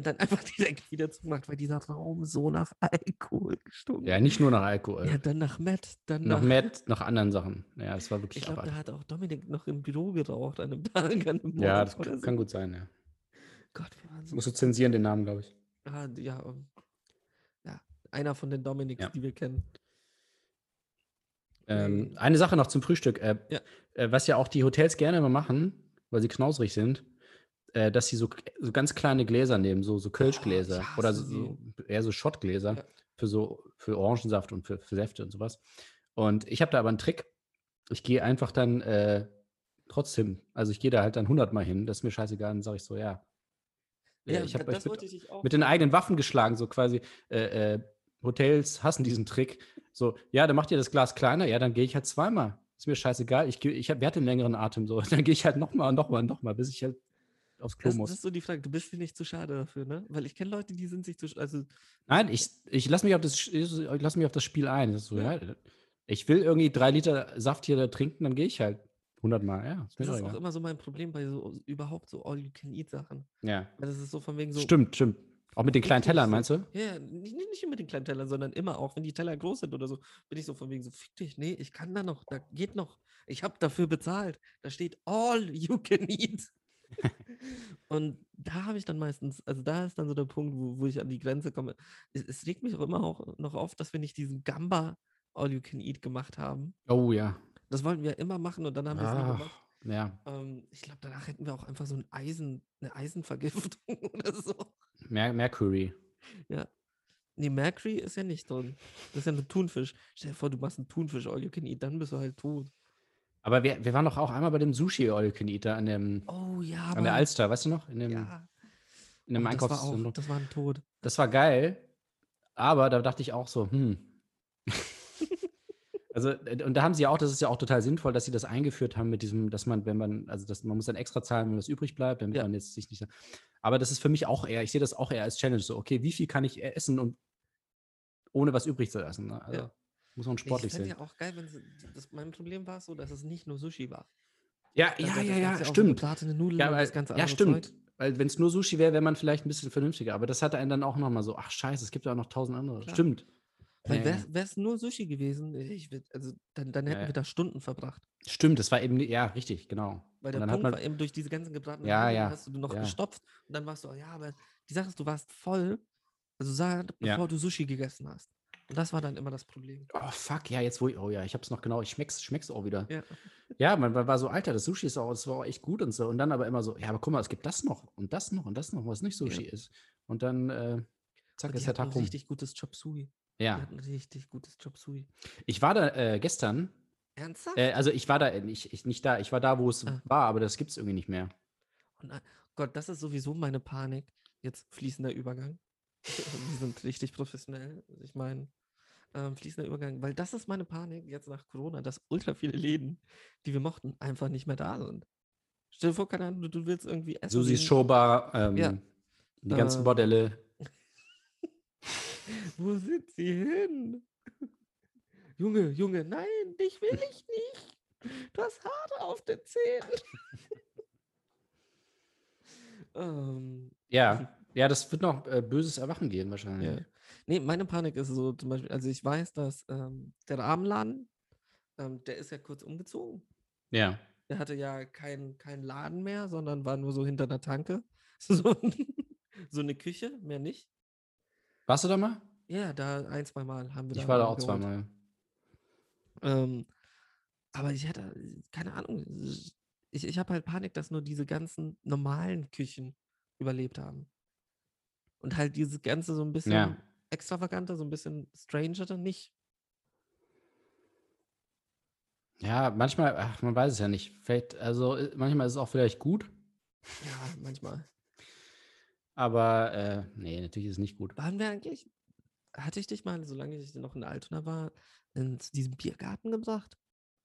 und dann einfach direkt wieder zumacht, weil dieser Raum so nach Alkohol gestunken Ja, nicht nur nach Alkohol. Ja, dann nach Matt, dann noch nach. Matt, noch anderen Sachen. Ja, das war wirklich Ich glaube, da hat auch Dominik noch im Büro geraucht an einem Tag, an einem Morgen Ja, das kann, so. gut sein, ja. Gott, wir waren so. Musst du zensieren, den Namen, glaube ich. Ah, ja, um, ja, einer von den Dominics, Ja. die wir kennen. Ähm, eine Sache noch zum Frühstück. Äh, Ja. äh, was ja auch die Hotels gerne immer machen, weil sie knausrig sind, äh, dass sie so, so ganz kleine Gläser nehmen, so, so Kölschgläser ich oder so, so, eher so Schottgläser Ja. für so für Orangensaft und für, für Säfte und sowas. Und ich habe da aber einen Trick. Ich gehe einfach dann äh, trotzdem, also ich gehe da halt dann 100 Mal hin, das ist mir scheißegal, dann sage ich so, ja. Äh, Ja, ich habe euch mit, ich mit den eigenen Waffen geschlagen, so quasi. Äh, äh, Hotels hassen diesen Trick. So, ja, dann macht ihr das Glas kleiner, ja, dann gehe ich halt zweimal. Ist mir scheißegal. Ich, ich hab, wer hat den längeren Atem so? Dann gehe ich halt nochmal und nochmal und nochmal, bis ich halt aufs Klo Das, muss. das ist so die Frage, du bist dir nicht zu schade dafür, ne? Weil ich kenne Leute, die sind sich zu also Nein, ich, ich lasse mich, auf das- ich lass mich auf das Spiel ein. Das so, Ja. ja. ich will irgendwie drei Liter Saft hier da trinken, dann gehe ich halt 100 Mal. Ja, das doch ist auch immer so mein Problem bei so überhaupt so All-You-Can-Eat-Sachen. Ja, das ist so von wegen so. stimmt, stimmt. Auch mit den kleinen Tellern, meinst du? Ja, nicht, nicht nur mit den kleinen Tellern, sondern immer auch, wenn die Teller groß sind oder so, bin ich so von wegen so, fick dich, nee, ich kann da noch, da geht noch. Ich habe dafür bezahlt. Da steht all you can eat. Und da habe ich dann meistens, also da ist dann so der Punkt, wo, wo ich an die Grenze komme. Es, es regt mich auch immer auch noch auf, dass wir nicht diesen Gamba all you can eat gemacht haben. Oh ja. Das wollten wir immer machen und dann haben wir es nie Ah, gemacht. ja. Ähm, ich glaube, danach hätten wir auch einfach so ein Eisen, eine Eisenvergiftung oder so. Mer Mercury. Nee, Mercury ist ja nicht drin. Das ist ja ein Thunfisch. Stell dir vor, du machst einen Thunfisch all you can eat, dann bist du halt tot. Aber wir, wir waren doch auch einmal bei dem Sushi All Can Eat da an, dem, Oh ja, an der Alster, weißt du noch? In dem, Ja. in dem Oh, das war Einkaufszentrum. auch, das war ein Tod. Das war geil, aber da dachte ich auch so, hm. also, äh, und da haben sie ja auch, das ist ja auch total sinnvoll, dass sie das eingeführt haben mit diesem, dass man, wenn man, also dass man muss dann extra zahlen, wenn was übrig bleibt, damit Ja. man jetzt sich nicht. Aber das ist für mich auch eher, ich sehe das auch eher als Challenge, so, okay, wie viel kann ich essen und ohne was übrig zu lassen? Ne? Also, Ja. Muss man sportlich ich fände sehen. ja auch geil, wenn das, mein Problem war so, dass es nicht nur Sushi war. Ja, ja, ja, ja, so stimmt. Nudeln Ja, weil, ja stimmt. Zeug. Weil wenn es nur Sushi wäre, wäre man vielleicht ein bisschen vernünftiger. Aber das hatte einen dann auch nochmal so, ach scheiße, es gibt ja auch noch tausend andere. Klar. Stimmt. Weil Ja, ja. wäre es nur Sushi gewesen, ich also dann, dann hätten Ja, ja. wir da Stunden verbracht. Stimmt, das war eben, ja, richtig, genau. Weil der dann hat Punkt man- war eben durch diese ganzen gebratenen Ja, Nudeln ja, hast du noch ja. gestopft und dann warst du, ja, aber die Sache ist, du warst voll, also Ja. bevor du Sushi gegessen hast. Das war dann immer das Problem. Oh, fuck, ja, jetzt wo ich, oh ja, ich hab's noch genau, ich schmeck's, schmeck's auch wieder. Ja. Ja, man, man war so, Alter, das Sushi ist auch, das war auch echt gut und so. Und dann aber immer so, ja, aber guck mal, es gibt das noch und das noch und das noch, was nicht Sushi ist. Und dann, äh, zack, ist der Tag rum. richtig gutes Chop Suey. Ja, richtig gutes Chop Suey. ich war da äh, gestern, Ernsthaft? äh, also ich war da, äh, ich, ich, nicht da, ich war da, wo es Ah. war, aber das gibt's irgendwie nicht mehr. Und, äh, Gott, das ist sowieso meine Panik. Jetzt fließender Übergang. Wir sind richtig professionell. Ich meine, ähm, fließender Übergang, weil das ist meine Panik jetzt nach Corona, dass ultra viele Läden, die wir mochten, einfach nicht mehr da sind. Stell dir vor, keine Ahnung, du, du willst irgendwie essen. Susis gehen. Showbar, ähm, Ja. die ganzen Äh, Bordelle. Wo sind sie hin? Junge, Junge, nein, dich will ich nicht. Du hast Haare auf den Zähnen. ähm, Ja, ja, das wird noch äh, böses Erwachen geben wahrscheinlich. Ja. Nee, meine Panik ist so zum Beispiel, also ich weiß, dass ähm, der Rahmenladen, ähm, der ist ja kurz umgezogen. Ja. Der hatte ja keinen kein Laden mehr, sondern war nur so hinter der Tanke. So, so eine Küche, mehr nicht. Warst du da mal? Ja, da ein, zwei Mal haben wir Ich da war da auch geholt. zweimal. Ähm, aber ich hätte, keine Ahnung, ich, ich habe halt Panik, dass nur diese ganzen normalen Küchen überlebt haben. Und halt dieses Ganze so ein bisschen Ja. Extravaganter, so ein bisschen stranger nicht. Ja, manchmal, ach, man weiß es ja nicht. Vielleicht, also äh, manchmal ist es auch vielleicht gut, Ja, manchmal. aber äh, nee, natürlich ist es nicht gut. Waren wir eigentlich, hatte ich dich mal, solange ich noch in Altona war, in diesen Biergarten gebracht,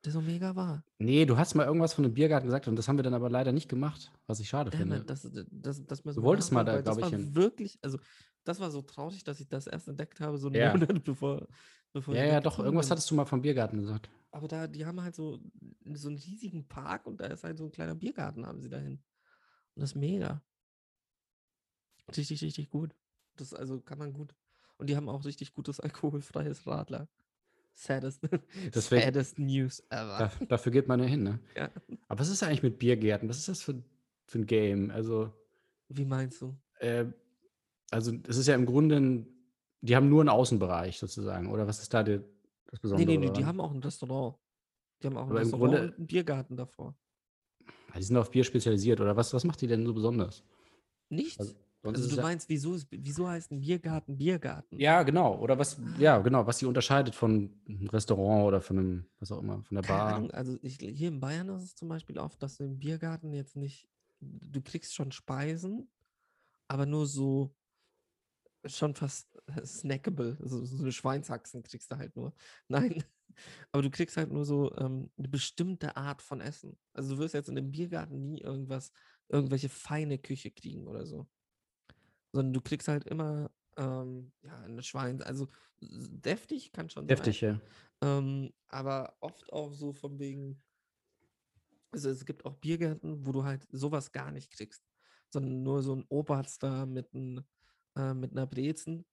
der so mega war? Nee, du hast mal irgendwas von einem Biergarten gesagt und das haben wir dann aber leider nicht gemacht, was ich schade Damn finde. das, das, das Du wolltest mal nachholen, da, weil glaub ich, hin. wirklich, also das war so traurig, dass ich das erst entdeckt habe, so einen Ja. Monat bevor. bevor ja, ja, doch, irgendwas hattest du mal vom Biergarten gesagt. Aber da, die haben halt so, so einen riesigen Park und da ist halt so ein kleiner Biergarten, haben sie dahin. Und das ist mega. Richtig, richtig gut. Das also kann man gut. Und die haben auch richtig gutes alkoholfreies Radler. Saddest, Deswegen- saddest News ever. Da, dafür geht man ja hin, ne? Ja. Aber was ist eigentlich mit Biergärten? Was ist das für, für ein Game? Also, Wie meinst du? äh, also es ist ja im Grunde, ein, die haben nur einen Außenbereich sozusagen. Oder was ist da die, das Nee, Besondere? nee, nee, die daran? haben auch ein Restaurant. Die haben auch ein Aber Restaurant Grunde- und einen Biergarten davor. Die sind auf Bier spezialisiert, oder was, was macht die denn so besonders? Nichts. Also, Also, du ja, meinst, wieso, ist, wieso heißt ein Biergarten Biergarten? ja, genau. Oder was, ja, genau, was die unterscheidet von einem Restaurant oder von einem, was auch immer, von der Keine Bar. Ahnung, also ich, hier in Bayern ist es zum Beispiel oft, dass du im Biergarten jetzt nicht, du kriegst schon Speisen, aber nur so schon fast snackable, also so eine Schweinshaxen kriegst du halt nur. Nein, aber du kriegst halt nur so ähm, eine bestimmte Art von Essen. Also du wirst jetzt in dem Biergarten nie irgendwas, irgendwelche feine Küche kriegen oder so. Sondern du kriegst halt immer ähm, ja, eine Schwein, also deftig kann schon sein. Heftig, ja. Ähm, aber oft auch so von wegen, also es gibt auch Biergärten, wo du halt sowas gar nicht kriegst, sondern nur so ein Oberster mit, ein, äh, mit einer Brezen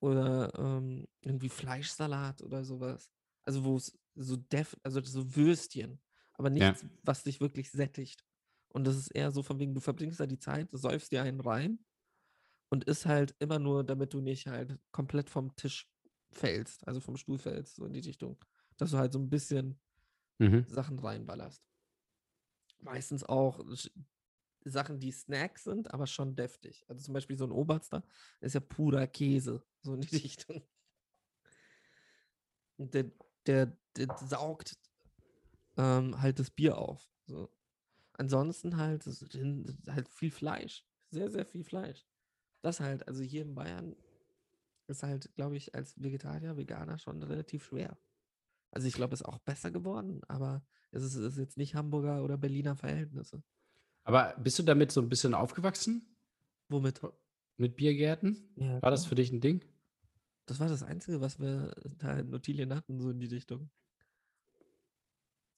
oder ähm, irgendwie Fleischsalat oder sowas. Also wo es so def, also so Würstchen, aber Ja. nichts, was dich wirklich sättigt. Und das ist eher so von wegen, du verbringst da die Zeit, du säufst dir einen rein und isst halt immer nur, damit du nicht halt komplett vom Tisch fällst, also vom Stuhl fällst, so in die Richtung. Dass du halt so ein bisschen Mhm. Sachen reinballerst. Meistens auch Sachen, die Snacks sind, aber schon deftig. Also zum Beispiel so ein Oberster ist ja purer Käse, so in die Richtung. Und der, der, der saugt ähm, halt das Bier auf. So. Ansonsten halt, halt viel Fleisch. Sehr, sehr viel Fleisch. Das halt, also hier in Bayern ist halt, glaube ich, als Vegetarier, Veganer schon relativ schwer. Also ich glaube, es ist auch besser geworden, aber es ist, es ist jetzt nicht Hamburger oder Berliner Verhältnisse. Aber bist du damit so ein bisschen aufgewachsen? Womit? Mit Biergärten? Ja, War das für dich ein Ding? Das war das Einzige, was wir da in Ottilien hatten, so in die Richtung.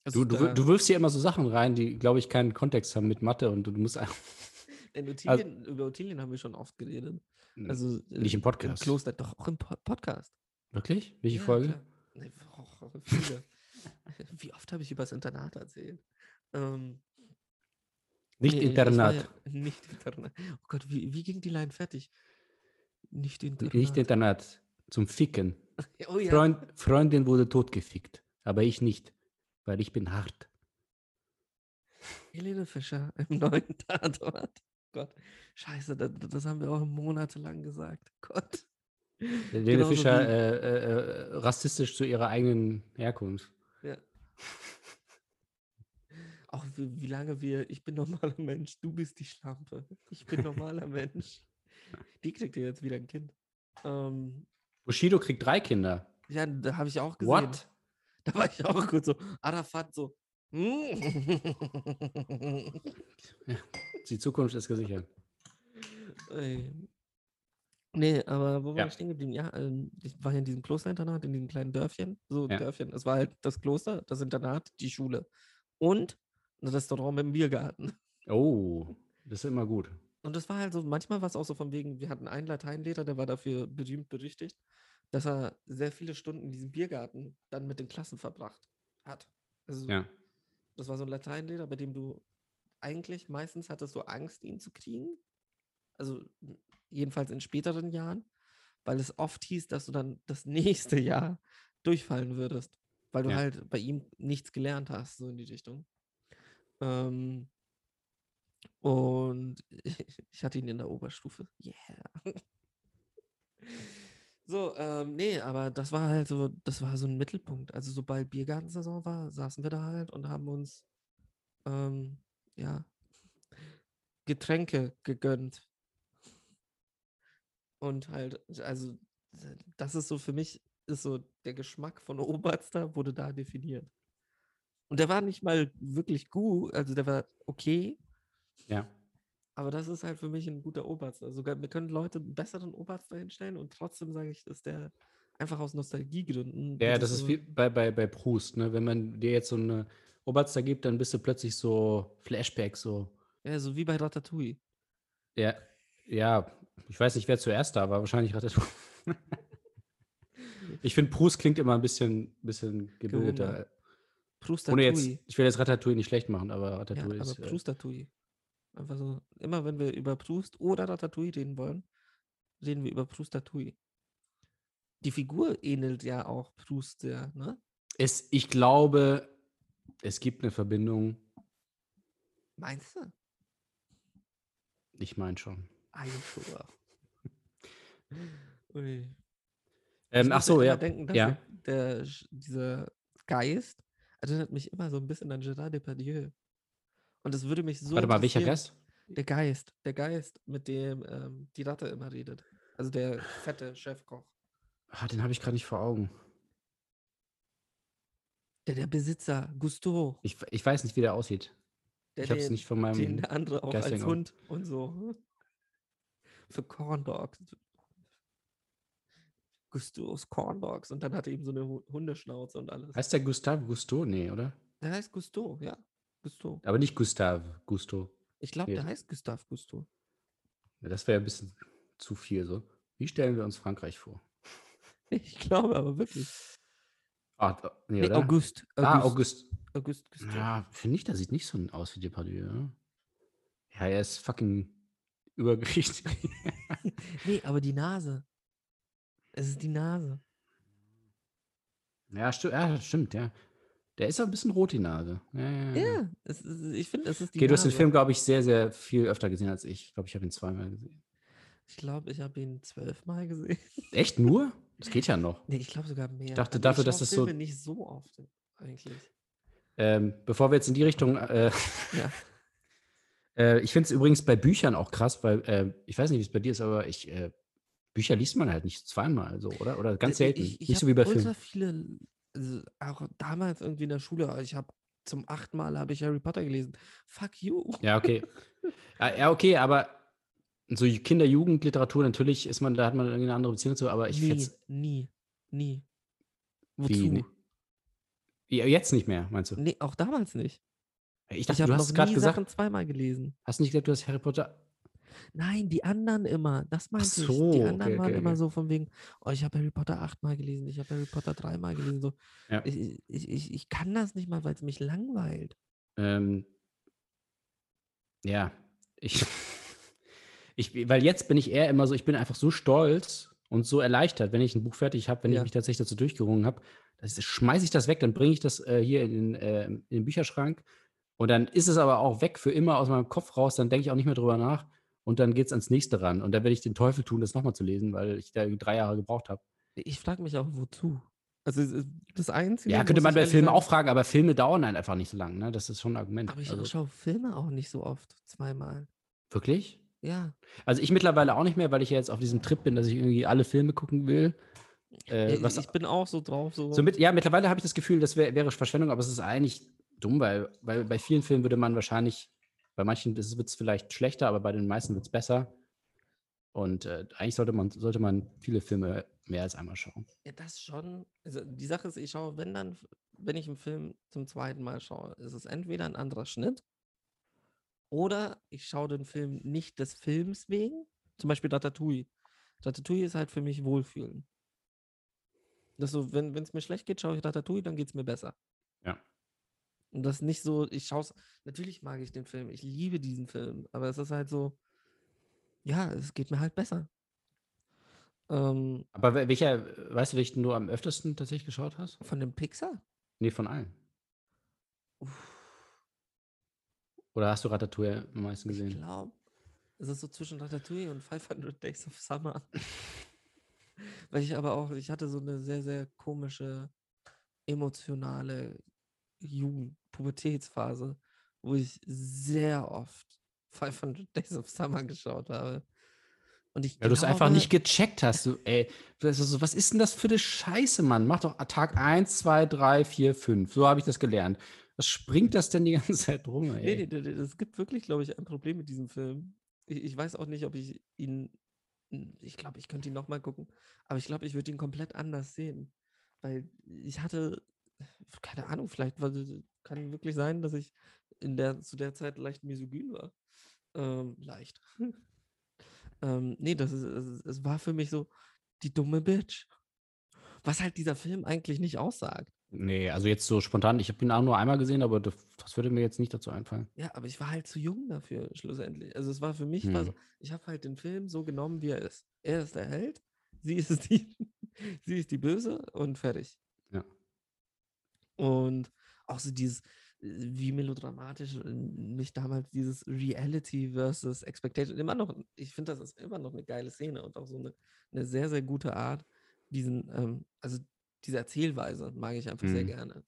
Du, Also du, da- du wirfst hier immer so Sachen rein, die, glaube ich, keinen Kontext haben mit Mathe und du musst einfach. in Ottilien, über Ottilien haben wir schon oft geredet. Also Hm, Nicht im äh, Podcast. Im Kloster, doch auch im Po- Podcast. Wirklich? Welche Ja, Folge? Nee, auch viele. Wie oft habe ich über das Internat erzählt? Ähm, Nicht Nee, Internat. Ja, nicht Internat. Oh Gott, wie, wie ging die Line fertig? Nicht Internat. Nicht Internat. Zum Ficken. Oh ja. Freund, Freundin wurde totgefickt. Aber ich nicht. Weil ich bin hart. Helene Fischer im neuen Tatort. Gott, scheiße, das, das haben wir auch monatelang gesagt. Gott. Helene Fischer äh, äh, äh, rassistisch zu ihrer eigenen Herkunft. Ja. Auch wie, wie lange wir, ich bin normaler Mensch, du bist die Schlampe. Ich bin normaler Mensch. Die kriegt ja jetzt wieder ein Kind. Ähm, Bushido kriegt drei Kinder. ja, da habe ich auch gesehen. What? Da war ich auch kurz so, Arafat so. Die Zukunft ist gesichert. Ey. Nee, aber wo war Ja. ich stehen geblieben? Ja, ähm, ich war ja in diesem Klosterinternat, in diesem kleinen Dörfchen. So Ja. Dörfchen. Es war halt das Kloster, das Internat, die Schule. Und ein Restaurant mit einem Biergarten. Oh, das ist immer gut. Und das war halt so, manchmal war es auch so von wegen, wir hatten einen Lateinlehrer, der war dafür berühmt berüchtigt, dass er sehr viele Stunden in diesem Biergarten dann mit den Klassen verbracht hat. Also Ja. das war so ein Lateinlehrer, bei dem du eigentlich meistens hattest du Angst, ihn zu kriegen. Also jedenfalls in späteren Jahren, weil es oft hieß, dass du dann das nächste Jahr durchfallen würdest, weil du Ja. halt bei ihm nichts gelernt hast, so in die Richtung. Ähm, und ich hatte ihn in der Oberstufe. Yeah. So, ähm, nee, aber das war halt so, das war so ein Mittelpunkt. Also sobald Biergartensaison war, saßen wir da halt und haben uns, ähm, ja, Getränke gegönnt. Und halt, also das ist so für mich, ist so der Geschmack von Oberster wurde da definiert. Und der war nicht mal wirklich gut, also der war okay, Ja. aber das ist halt für mich ein guter Oberster. Sogar, wir können Leute einen besseren Oberster hinstellen und trotzdem sage ich, dass der einfach aus Nostalgiegründen. Ja, das ist so- wie bei, bei, bei Proust, ne? Wenn man dir jetzt so eine Oberster gibt, dann bist du plötzlich so Flashback, so. Ja, so wie bei Ratatouille. Ja, ja, ich weiß nicht, wer zuerst da war, wahrscheinlich Ratatouille. ich finde, Proust klingt immer ein bisschen, bisschen gebildeter. Gehobene. Proust Ohne jetzt, ich will jetzt Ratatouille nicht schlecht machen, aber Ja, Ratatouille aber ist. Äh, Proust-Tatouille. Einfach so, immer wenn wir über Proust oder Ratatouille reden wollen, reden wir über Proust-Tatouille. Die Figur ähnelt ja auch Proust sehr, ne? es, ich glaube, es gibt eine Verbindung. Meinst du? Ich meine schon. Ui. Ähm, ach so, ja. denken, ja. der, dieser Geist erinnert mich immer so ein bisschen an Gérard Depardieu. Und es würde mich so. Warte mal, welcher Gast? Der Geist. Der Geist, mit dem ähm, die Ratte immer redet. Also der fette Chefkoch. Ah, den habe ich gerade nicht vor Augen. Der, der Besitzer, Gusto. Ich, ich weiß nicht, wie der aussieht. Der, ich habe es den- nicht von Den meinem. der andere auch Geistigen als. Hund und so. Für Corn Dogs. Gustos Corn Dogs. Und dann hat er eben so eine Hu- Hundeschnauze und alles. Heißt der Gustave Gusto? Nee, oder? Der heißt Gusto, ja. Gusto. Aber nicht Gustave Gusto. Ich glaube, Nee. der heißt Gustav Gusto. Ja, Das wäre ein bisschen zu viel so. Wie stellen wir uns Frankreich vor? Ich glaube aber wirklich. Ah, nee, Nee, oder? August. Ah, August. August Gusto. Ja, finde ich, der sieht nicht so aus wie Depardieu. Ja, ja er ist fucking übergewichtig. Nee, aber die Nase. Es ist die Nase. ja, sti ja, stimmt, ja. Der ist auch ein bisschen rot, die Nase. Ja, ja, ja. Ja, ist, ich finde, es ist die Okay, du hast den Nase. Film, glaube ich, sehr, sehr viel öfter gesehen als ich. Ich glaube, ich habe ihn zweimal gesehen. Ich glaube, ich habe ihn zwölfmal gesehen. Echt nur? Das geht ja noch. Nee, ich glaube sogar mehr. dachte Also dafür, ich dass das so- Filme nicht so oft eigentlich. Ähm, bevor wir jetzt in die Richtung. Äh, Ja. äh, ich finde es übrigens bei Büchern auch krass, weil äh, ich weiß nicht, wie es bei dir ist, aber ich. Bücher liest man halt nicht zweimal so, oder? Oder ganz Äh, selten. Ich, ich nicht so wie bei ultra Filmen. viele, also auch damals irgendwie in der Schule, ich habe zum achten Mal habe ich Harry Potter gelesen. Fuck you. Ja, okay. ja, ja, okay, aber so Kinder-Jugendliteratur, natürlich ist man, da hat man irgendwie eine andere Beziehung zu, aber ich nie, find's- nie, nie. Wie, Wozu? ne- Ja, jetzt nicht mehr, meinst du? Nee, auch damals nicht. Ich Ich dachte, habe du hast gerade nie gesagt, Sachen zweimal gelesen. hast du nicht gesagt, du hast Harry Potter. Nein, die anderen immer. Das meinte so, ich. Die okay, anderen waren okay, immer okay. so von wegen, oh, ich habe Harry Potter achtmal gelesen, ich habe Harry Potter dreimal gelesen. So. Ja. Ich, ich, ich, ich kann das nicht mal, weil es mich langweilt. Ähm, Ja, ich, ich, weil jetzt bin ich eher immer so, ich bin einfach so stolz und so erleichtert, wenn ich ein Buch fertig habe, wenn Ja. ich mich tatsächlich dazu durchgerungen habe. Das schmeiße ich das weg, dann bringe ich das äh, hier in, den, äh, in den Bücherschrank und dann ist es aber auch weg für immer aus meinem Kopf raus, dann denke ich auch nicht mehr drüber nach und dann geht es ans nächste ran und dann werde ich den Teufel tun, das nochmal zu lesen, weil ich da drei Jahre gebraucht habe. Ich frage mich auch, wozu? Also das Einzige. Ja, könnte man bei Filmen auch fragen, aber Filme dauern halt einfach nicht so lange, ne? Das ist schon ein Argument. Aber ich also, schaue Filme auch nicht so oft, zweimal. wirklich? Ja. Also ich mittlerweile auch nicht mehr, weil ich ja jetzt auf diesem Trip bin, dass ich irgendwie alle Filme gucken will. Äh, ich, was, ich bin auch so drauf, so. so mit, ja, mittlerweile habe ich das Gefühl, das wär, wäre Verschwendung, aber es ist eigentlich dumm, weil, weil bei vielen Filmen würde man wahrscheinlich, bei manchen wird es vielleicht schlechter, aber bei den meisten wird es besser. Und äh, eigentlich sollte man, sollte man viele Filme mehr als einmal schauen. Ja, das schon. Also die Sache ist, ich schaue, wenn dann, wenn ich einen Film zum zweiten Mal schaue, ist es entweder ein anderer Schnitt oder ich schaue den Film nicht des Films wegen. Zum Beispiel Ratatouille. Ratatouille ist halt für mich Wohlfühlen. Das so, wenn es mir schlecht geht, schaue ich Ratatouille, dann geht es mir besser. Und das nicht so, ich schaue es, natürlich mag ich den Film, ich liebe diesen Film, aber es ist halt so, ja, es geht mir halt besser. Ähm, Aber wel- welcher, weißt du, welchen du am öftesten tatsächlich geschaut hast? von dem Pixar? Nee, von allen. Oder hast du Ratatouille am meisten Ich gesehen? glaube, es ist so zwischen Ratatouille und 500 Days of Summer. Weil ich aber auch, ich hatte so eine sehr, sehr komische, emotionale Jugend, Pubertätsphase, wo ich sehr oft 500 Days of Summer geschaut habe. Und ich Ja, du es einfach glaube- nicht gecheckt hast. Du, ey, das ist so, was ist denn das für eine Scheiße, Mann? Mach doch Tag 1, 2, 3, 4, 5. So habe ich das gelernt. Was springt das denn die ganze Zeit rum, Nee, ey? nee, nee, nee, es gibt wirklich, glaube ich, ein Problem mit diesem Film. Ich, ich weiß auch nicht, ob ich ihn. Ich glaube, ich könnte ihn nochmal gucken. Aber ich glaube, ich würde ihn komplett anders sehen. Weil ich hatte, keine Ahnung, vielleicht war, kann wirklich sein, dass ich in der, zu der Zeit leicht misogyn war. Ähm, leicht. ähm, nee, das ist, es, es war für mich so die dumme Bitch. Was halt dieser Film eigentlich nicht aussagt. Nee, also jetzt so spontan. Ich habe ihn auch nur einmal gesehen, aber das, das würde mir jetzt nicht dazu einfallen. Ja, aber ich war halt zu jung dafür, schlussendlich. Also es war für mich, Hm. so, ich habe halt den Film so genommen, wie er ist. Er ist der Held, sie ist die, sie ist die Böse und fertig. Und auch so dieses, wie melodramatisch mich damals dieses Reality versus Expectation, immer noch, ich finde, das ist immer noch eine geile Szene und auch so eine, eine sehr, sehr gute Art, diesen, ähm, also diese Erzählweise mag ich einfach sehr Mhm. gerne.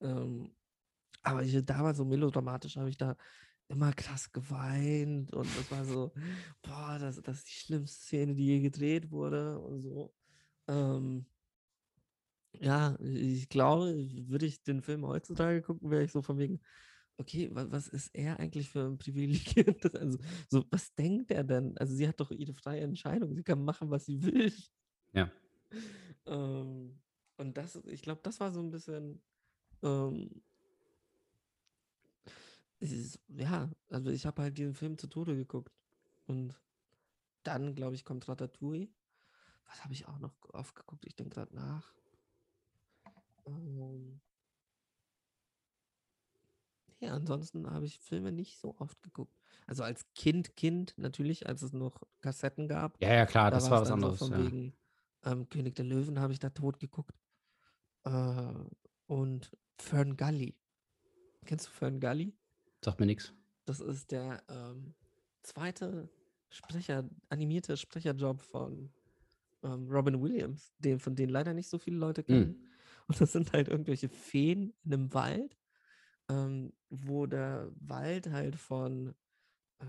Ähm, aber ich, damals so melodramatisch habe ich da immer krass geweint und das war so, boah, das, das ist die schlimmste Szene, die je gedreht wurde und so. Ähm, ja, ich glaube, würde ich den Film heutzutage gucken, wäre ich so von wegen, okay, was, was ist er eigentlich für ein privilegiertes, also so, was denkt er denn? Also sie hat doch ihre freie Entscheidung, sie kann machen, was sie will. Ja. Ähm, und das, ich glaube, das war so ein bisschen, ähm, ist, ja, also ich habe halt diesen Film zu Tode geguckt. Und dann, glaube ich, kommt Ratatouille. Was habe ich auch noch oft geguckt? Ich denke gerade nach. Ähm, nee, ansonsten habe ich Filme nicht so oft geguckt. Also als Kind, Kind natürlich, als es noch Kassetten gab. Ja, ja, klar, Da das war was dann so anderes. von ja. wegen ähm, König der Löwen habe ich da tot geguckt. Äh, und Fern Gully. Kennst du Fern Gully? Sagt mir nichts. Das ist der ähm, zweite Sprecher, animierte Sprecherjob von ähm, Robin Williams, den, von denen leider nicht so viele Leute kennen. Und das sind halt irgendwelche Feen in einem Wald, ähm, wo der Wald halt von, äh,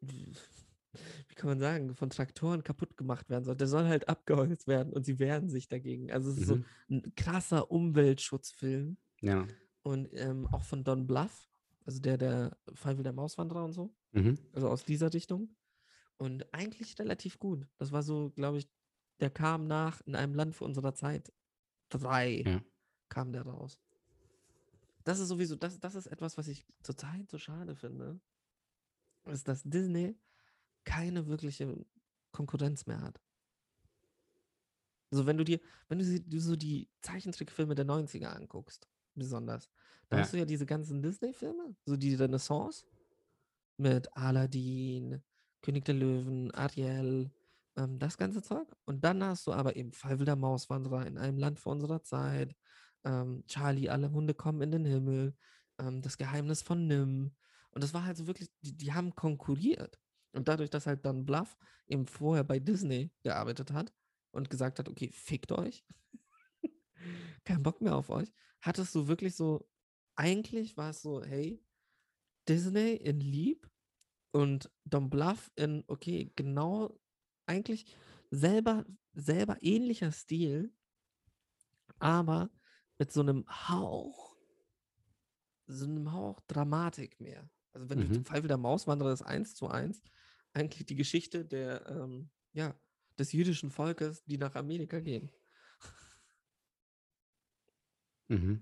wie kann man sagen, von Traktoren kaputt gemacht werden soll. Der soll halt abgeholzt werden und sie wehren sich dagegen. Also es ist so Mhm. ein krasser Umweltschutzfilm. Ja. Und ähm, auch von Don Bluth, also der, der Feivel der Mauswanderer und so. Mhm. Also aus dieser Richtung. Und eigentlich relativ gut. Das war so, glaube ich, der kam nach in einem Land für unserer Zeit. Drei Ja. kam der raus. Das ist sowieso, das, das ist etwas, was ich zurzeit so schade finde. Ist, dass Disney keine wirkliche Konkurrenz mehr hat. Also wenn du dir, wenn du so die Zeichentrickfilme der 90er anguckst, besonders, da Ja. hast du ja diese ganzen Disney-Filme, so die Renaissance. mit Aladdin, König der Löwen, Ariel, ähm, das ganze Zeug. Und dann hast du aber eben Feivel der Mauswanderer in einem Land vor unserer Zeit, ähm, Charlie, alle Hunde kommen in den Himmel, ähm, das Geheimnis von Nim. Und das war halt so wirklich, die, die haben konkurriert. Und dadurch, dass halt dann Bluff eben vorher bei Disney gearbeitet hat und gesagt hat, okay, fickt euch, kein Bock mehr auf euch, hattest du wirklich so, eigentlich war es so, hey, Disney in lieb und Don Bluff in, okay, genau, eigentlich selber, selber ähnlicher Stil, aber mit so einem Hauch, so einem Hauch Dramatik mehr. Also wenn du Mhm. Pfeifel der Mauswanderer ist eins zu eins eigentlich die Geschichte der, ähm, ja, des jüdischen Volkes, die nach Amerika gehen. Mhm.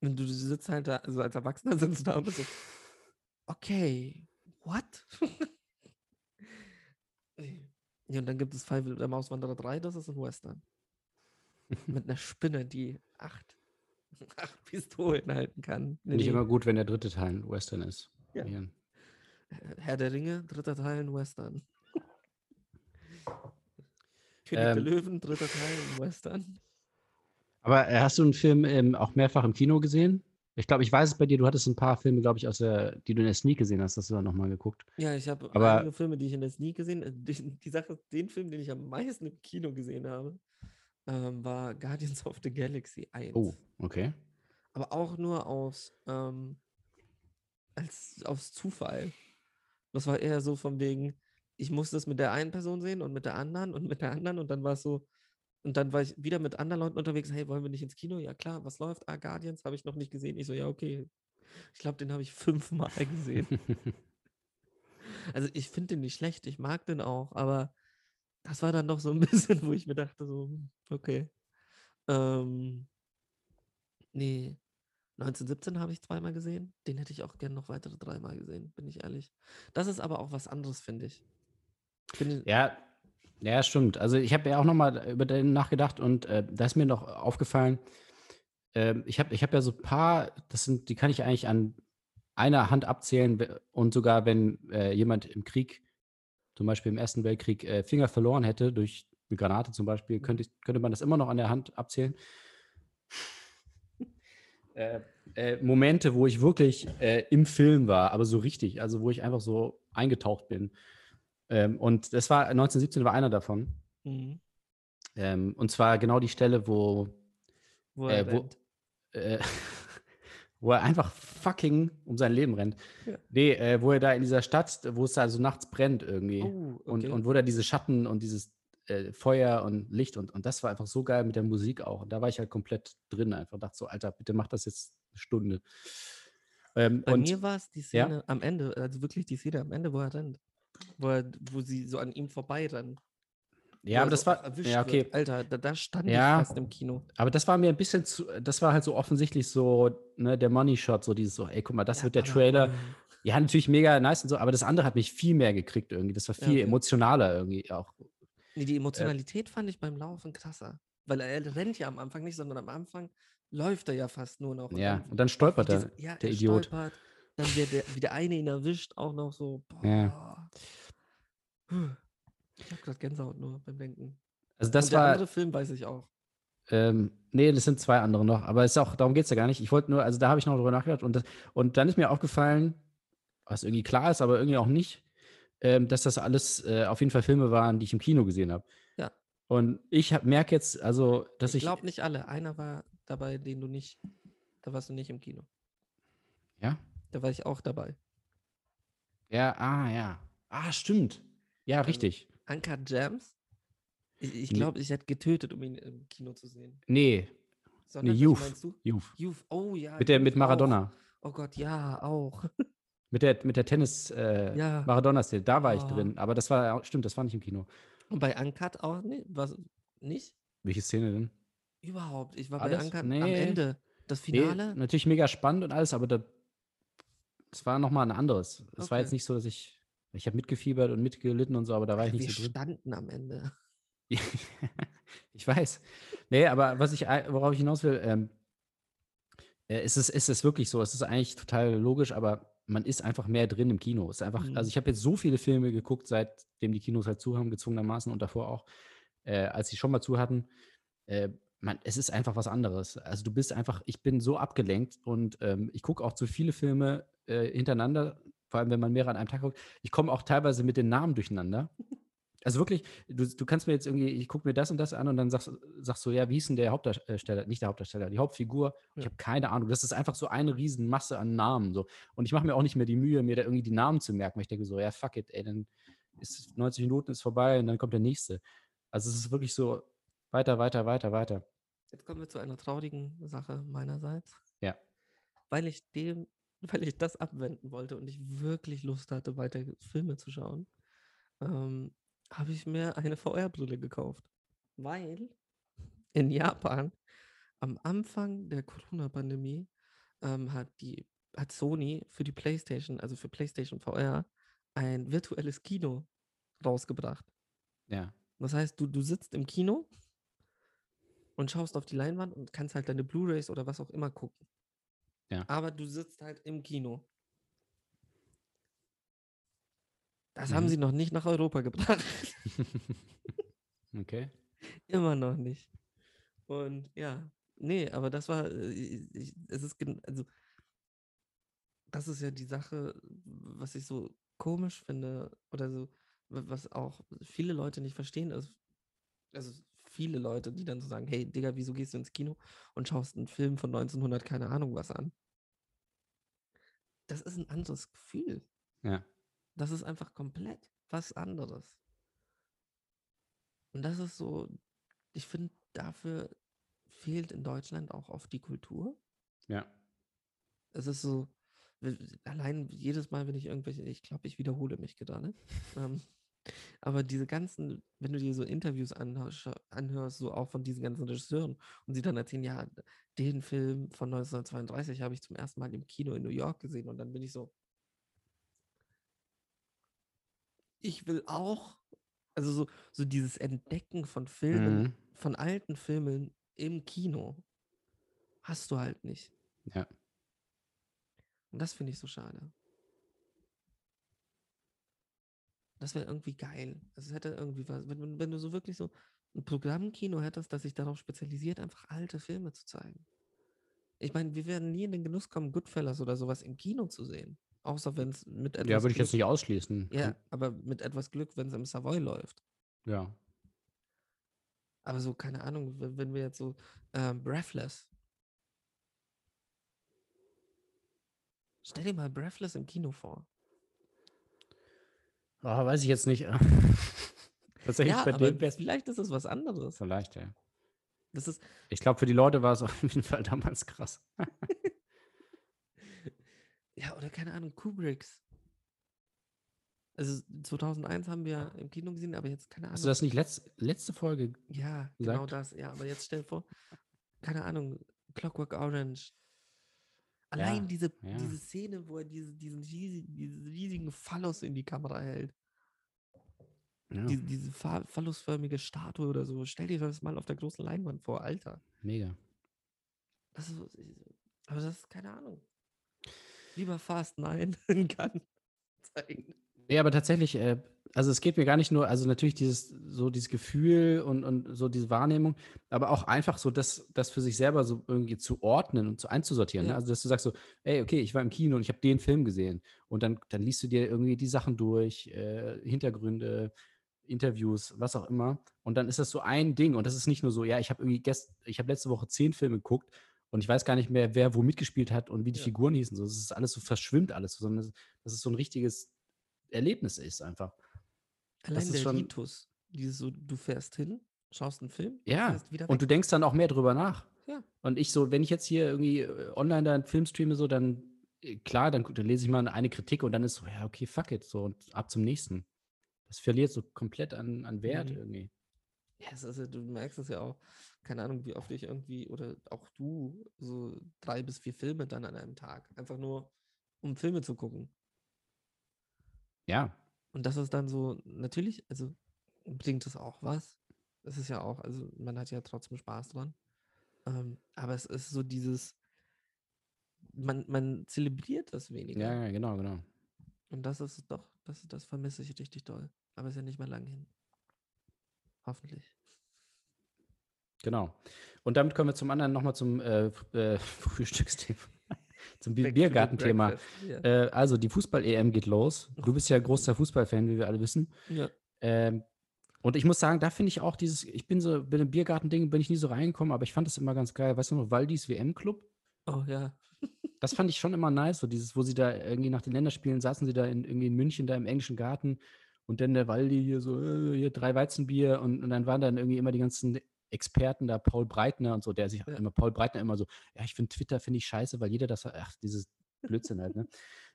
Und du sitzt halt da, also als Erwachsener sitzt du da und bist so, okay, what? ja, und dann gibt es Pfeifel der Mauswanderer 3, das ist ein Western. Mit einer Spinne, die acht, acht Pistolen halten kann. Finde ich immer gut, wenn der dritte Teil ein Western ist. Ja. Ja. Herr der Ringe, dritter Teil ein Western. König der Ähm. Löwen, dritter Teil ein Western. Aber äh, hast du einen Film ähm, auch mehrfach im Kino gesehen? Ich glaube, ich weiß es bei dir, du hattest ein paar Filme, glaube ich, aus der, die du in der Sneak gesehen hast, hast du dann nochmal geguckt. Ja, ich habe einige Filme, die ich in der Sneak gesehen habe. Die, die Sache den Film, den ich am meisten im Kino gesehen habe, ähm, war Guardians of the Galaxy 1. Oh, okay. Aber auch nur aus, ähm, als, aus Zufall. Das war eher so von wegen, ich musste es mit der einen Person sehen und mit der anderen und mit der anderen und dann war es so, und dann war ich wieder mit anderen Leuten unterwegs, hey, wollen wir nicht ins Kino? Ja klar, was läuft? Ah, Guardians habe ich noch nicht gesehen. Ich so, ja, okay. Ich glaube, den habe ich fünfmal gesehen. Also ich finde den nicht schlecht, ich mag den auch, aber das war dann noch so ein bisschen, wo ich mir dachte, so, hm, okay. Ähm, nee, 1917 habe ich zweimal gesehen. Den hätte ich auch gern noch weitere dreimal gesehen, bin ich ehrlich. Das ist aber auch was anderes, finde ich. Bin, Ja, ja, stimmt. Also ich habe ja auch nochmal über den nachgedacht und äh, da ist mir noch aufgefallen, ähm, ich habe ich hab ja so ein paar, das sind, die kann ich eigentlich an einer Hand abzählen und sogar wenn äh, jemand im Krieg, zum Beispiel im Ersten Weltkrieg, äh, Finger verloren hätte, durch eine Granate zum Beispiel, könnte, ich, könnte man das immer noch an der Hand abzählen. äh, äh, Momente, wo ich wirklich äh, im Film war, aber so richtig, also wo ich einfach so eingetaucht bin. Ähm, und das war 1917 war einer davon. Mhm. Ähm, und zwar genau die Stelle, wo, Wo er äh, wo, äh, wo er einfach fucking um sein Leben rennt. Ja. Nee, äh, wo er da in dieser Stadt, wo es da so nachts brennt irgendwie. Oh, und, okay. und wo da diese Schatten und dieses äh, Feuer und Licht und, und das war einfach so geil mit der Musik auch. Und da war ich halt komplett drin einfach. Dachte so, Alter, bitte mach das jetzt eine Stunde. Ähm, Bei und mir war es die Ja? Szene am Ende, also wirklich die Szene am Ende, wo er rennt. Wo, er, wo sie so an ihm vorbeirennen. ja, er aber das so war, ja, okay. Wird. Alter, da, da stand Ja. ich fast im Kino. Aber das war mir ein bisschen zu, das war halt so offensichtlich so, ne, der Money Shot, so dieses so, ey, guck mal, das Ja, wird der Trailer. ähm, Ja, natürlich mega nice und so, aber das andere hat mich viel mehr gekriegt irgendwie. Das war Ja, viel okay. emotionaler irgendwie auch. Nee, die Emotionalität fand ich beim Laufen krasser. Weil er rennt ja am Anfang nicht, sondern am Anfang läuft er ja fast nur noch. Ja, und dann stolpert er, diese- ja, der er Idiot. Stolpert, dann der, der, wie der eine ihn erwischt, auch noch so. Boah. Ja. Ich hab gerade Gänsehaut nur beim Denken. Also das und der war, andere Film weiß ich auch. ähm, nee, das sind zwei andere noch, aber es ist auch, darum geht es ja gar nicht. Ich wollte nur, also da habe ich noch drüber nachgedacht und, das, und dann ist mir aufgefallen, was irgendwie klar ist, aber irgendwie auch nicht, ähm, dass das alles äh, auf jeden Fall Filme waren, die ich im Kino gesehen habe. Ja. Und ich merke jetzt, also, dass ich ich, glaube nicht alle. Einer war dabei, den du nicht. Da warst du nicht im Kino. ja, Da war ich auch dabei. ja, ah, ja, ah, stimmt, ja, Ähm, richtig. Anka Jams. Ich, ich Nee. glaube, ich hätte getötet, um ihn im Kino zu sehen. Nee, Sondern, welchen Youth. meinst du? Youth. Youth. Oh ja. Mit, der, Youth mit Maradona. Auch. Oh Gott, ja, auch. Mit der, mit der Tennis äh, Ja. Maradona-Szene, da war ich Oh. drin. Aber das war, stimmt, das war nicht im Kino. Und bei Uncut auch nicht? Was, nicht? Welche Szene denn? Überhaupt. Ich war Alles? bei Uncut am Nee. Ende. Das Nee, Finale? natürlich mega spannend und alles, aber da, das war nochmal ein anderes. Es war jetzt Okay. nicht so, dass ich, ich habe mitgefiebert und mitgelitten und so, aber da war ich wir nicht so drin. standen am Ende. ich weiß. Nee, aber was ich, ei- worauf ich hinaus will, ähm, äh, ist, es, ist es wirklich so, es ist eigentlich total logisch, aber man ist einfach mehr drin im Kino. Es ist einfach, Mhm. also ich habe jetzt so viele Filme geguckt, seitdem die Kinos halt zu haben, gezwungenermaßen und davor auch, äh, als sie schon mal zu hatten. Äh, man, es ist einfach was anderes. Also du bist einfach, ich bin so abgelenkt und ähm, ich gucke auch zu viele Filme äh, hintereinander, vor allem wenn man mehrere an einem Tag guckt. Ich komme auch teilweise mit den Namen durcheinander. Also wirklich, du, du kannst mir jetzt irgendwie, ich gucke mir das und das an und dann sagst, sagst du, ja, wie hieß denn der Hauptdarsteller, nicht der Hauptdarsteller, die Hauptfigur? Ich Ja. habe keine Ahnung. Das ist einfach so eine Riesenmasse an Namen. So. Und ich mache mir auch nicht mehr die Mühe, mir da irgendwie die Namen zu merken, weil ich denke so, ja, fuck it, ey, dann ist 90 Minuten ist vorbei und dann kommt der nächste. Also es ist wirklich so weiter, weiter, weiter, weiter. Jetzt kommen wir zu einer traurigen Sache meinerseits. Ja. Weil ich dem, weil ich das abwenden wollte und ich wirklich Lust hatte, weiter Filme zu schauen, ähm, habe ich mir eine VR-Brille gekauft. Weil in Japan am Anfang der Corona-Pandemie ähm, hat die hat Sony für die PlayStation, also für PlayStation VR, ein virtuelles Kino rausgebracht. Ja. Das heißt, du, du sitzt im Kino und schaust auf die Leinwand und kannst halt deine Blu-rays oder was auch immer gucken. Ja. Aber du sitzt halt im Kino. Das haben Mhm. sie noch nicht nach Europa gebracht. okay. Immer noch nicht. Und ja, nee, aber das war, äh, ich, es ist, also, das ist ja die Sache, was ich so komisch finde, oder so, wa- was auch viele Leute nicht verstehen, ist, also viele Leute, die dann so sagen, hey, Digga, wieso gehst du ins Kino und schaust einen Film von 1900, keine Ahnung was an? Das ist ein anderes Gefühl. Ja. Das ist einfach komplett was anderes. Und das ist so, ich finde, dafür fehlt in Deutschland auch oft die Kultur. Ja. Es ist so, allein jedes Mal, wenn ich irgendwelche, ich glaube, ich wiederhole mich gerade. ähm, aber diese ganzen, wenn du dir so Interviews anhörst, anhörst, so auch von diesen ganzen Regisseuren und sie dann erzählen, ja, den Film von 1932 habe ich zum ersten Mal im Kino in New York gesehen und dann bin ich so, ich will auch, also so, so dieses Entdecken von Filmen, Mhm. von alten Filmen im Kino, hast du halt nicht. Ja. Und das finde ich so schade. Das wäre irgendwie geil. Also es hätte irgendwie was, wenn, wenn- du so wirklich so ein Programmkino hättest, das sich darauf spezialisiert, einfach alte Filme zu zeigen. Ich meine, wir werden nie in den Genuss kommen, Goodfellas oder sowas im Kino zu sehen. Außer wenn es mit etwas Ja, würde ich jetzt nicht ausschließen. ja, aber mit etwas Glück, wenn es im Savoy läuft. Ja. Aber so, keine Ahnung, wenn, wir jetzt so ähm, Breathless. Stell dir mal Breathless im Kino vor. Oh, weiß ich jetzt nicht. Tatsächlich Ja, bei aber dem vielleicht ist es was anderes. vielleicht, ja. Das ist, Ich glaube, für die Leute war es auf jeden Fall damals krass. ja, oder keine Ahnung, Kubricks. Also 2001 haben wir im Kino gesehen, aber jetzt keine Ahnung. Hast du das nicht letz, letzte Folge? Ja, genau gesagt? das. Ja, aber jetzt stell dir vor, keine Ahnung, Clockwork Orange. Allein diese, ja. diese Szene, wo er diese, diesen riesigen, diesen riesigen Phallus in die Kamera hält. Ja, Diese, diese pha- phallusförmige Statue oder so. Stell dir das mal auf der großen Leinwand vor, Alter. mega. Das ist, aber das ist keine Ahnung. Lieber Fast 9 in Cannes zeigen. Ja, aber tatsächlich, äh, also es geht mir gar nicht nur, also natürlich dieses, so dieses Gefühl und, und so diese Wahrnehmung, aber auch einfach so das, das für sich selber so irgendwie zu ordnen und zu einzusortieren. Ne? Ja. Also dass du sagst so, ey, okay, ich war im Kino und ich habe den Film gesehen. Und dann, dann liest du dir irgendwie die Sachen durch, äh, Hintergründe, Interviews, was auch immer. Und dann ist das so ein Ding. Und das ist nicht nur so, ja, ich habe irgendwie gest, ich habe letzte Woche zehn Filme geguckt und ich weiß gar nicht mehr, wer wo mitgespielt hat und wie die Ja. Figuren hießen. So, das ist alles so verschwimmt alles, so, sondern das, das ist so ein richtiges Erlebnis ist einfach. Allein ist der schon- Ritus. Dieses so, du fährst hin, schaust einen Film, Ja, Und du denkst dann auch mehr drüber nach. Ja. Und ich so, wenn ich jetzt hier irgendwie äh, online da einen Film streame, so, dann äh, klar, dann, dann lese ich mal eine Kritik und dann ist so, ja, okay, fuck it, so und ab zum nächsten. Das verliert so komplett an, an Wert Mhm. irgendwie. Ja, ja- du merkst es ja auch, keine Ahnung, wie oft ich irgendwie, oder auch du, so drei bis vier Filme dann an einem Tag. Einfach nur, um Filme zu gucken. Ja, Und das ist dann so, natürlich, also bringt es auch was. Es ist ja auch, also man hat ja trotzdem Spaß dran. Ähm, aber es ist so dieses, man, man zelebriert das weniger. Ja, ja, genau, genau. Und das ist doch, das, das vermisse ich richtig doll. Aber ist ja nicht mehr lang hin. Hoffentlich. Genau. Und damit kommen wir zum anderen nochmal zum äh, äh, Frühstücksthema. Zum Biergartenthema. Ja. Äh, also, die Fußball-EM geht los. Du bist ja großer Fußballfan, wie wir alle wissen. ja. Ähm, und ich muss sagen, da finde ich auch dieses, ich bin so, bei dem Biergarten-Ding bin ich nie so reingekommen, aber ich fand das immer ganz geil. Weißt du noch, Waldis WM-Club? Oh ja. Das fand ich schon immer nice, so dieses, wo sie da irgendwie nach den Länderspielen saßen sie da in, irgendwie in München, da im englischen Garten und dann der Waldi hier so, äh, hier drei Weizenbier und, und dann waren dann irgendwie immer die ganzen Experten da, Paul Breitner und so, der sich Ja. immer, Paul Breitner immer so, ja, ich finde Twitter finde ich scheiße, weil jeder das, ach, dieses Blödsinn halt, ne?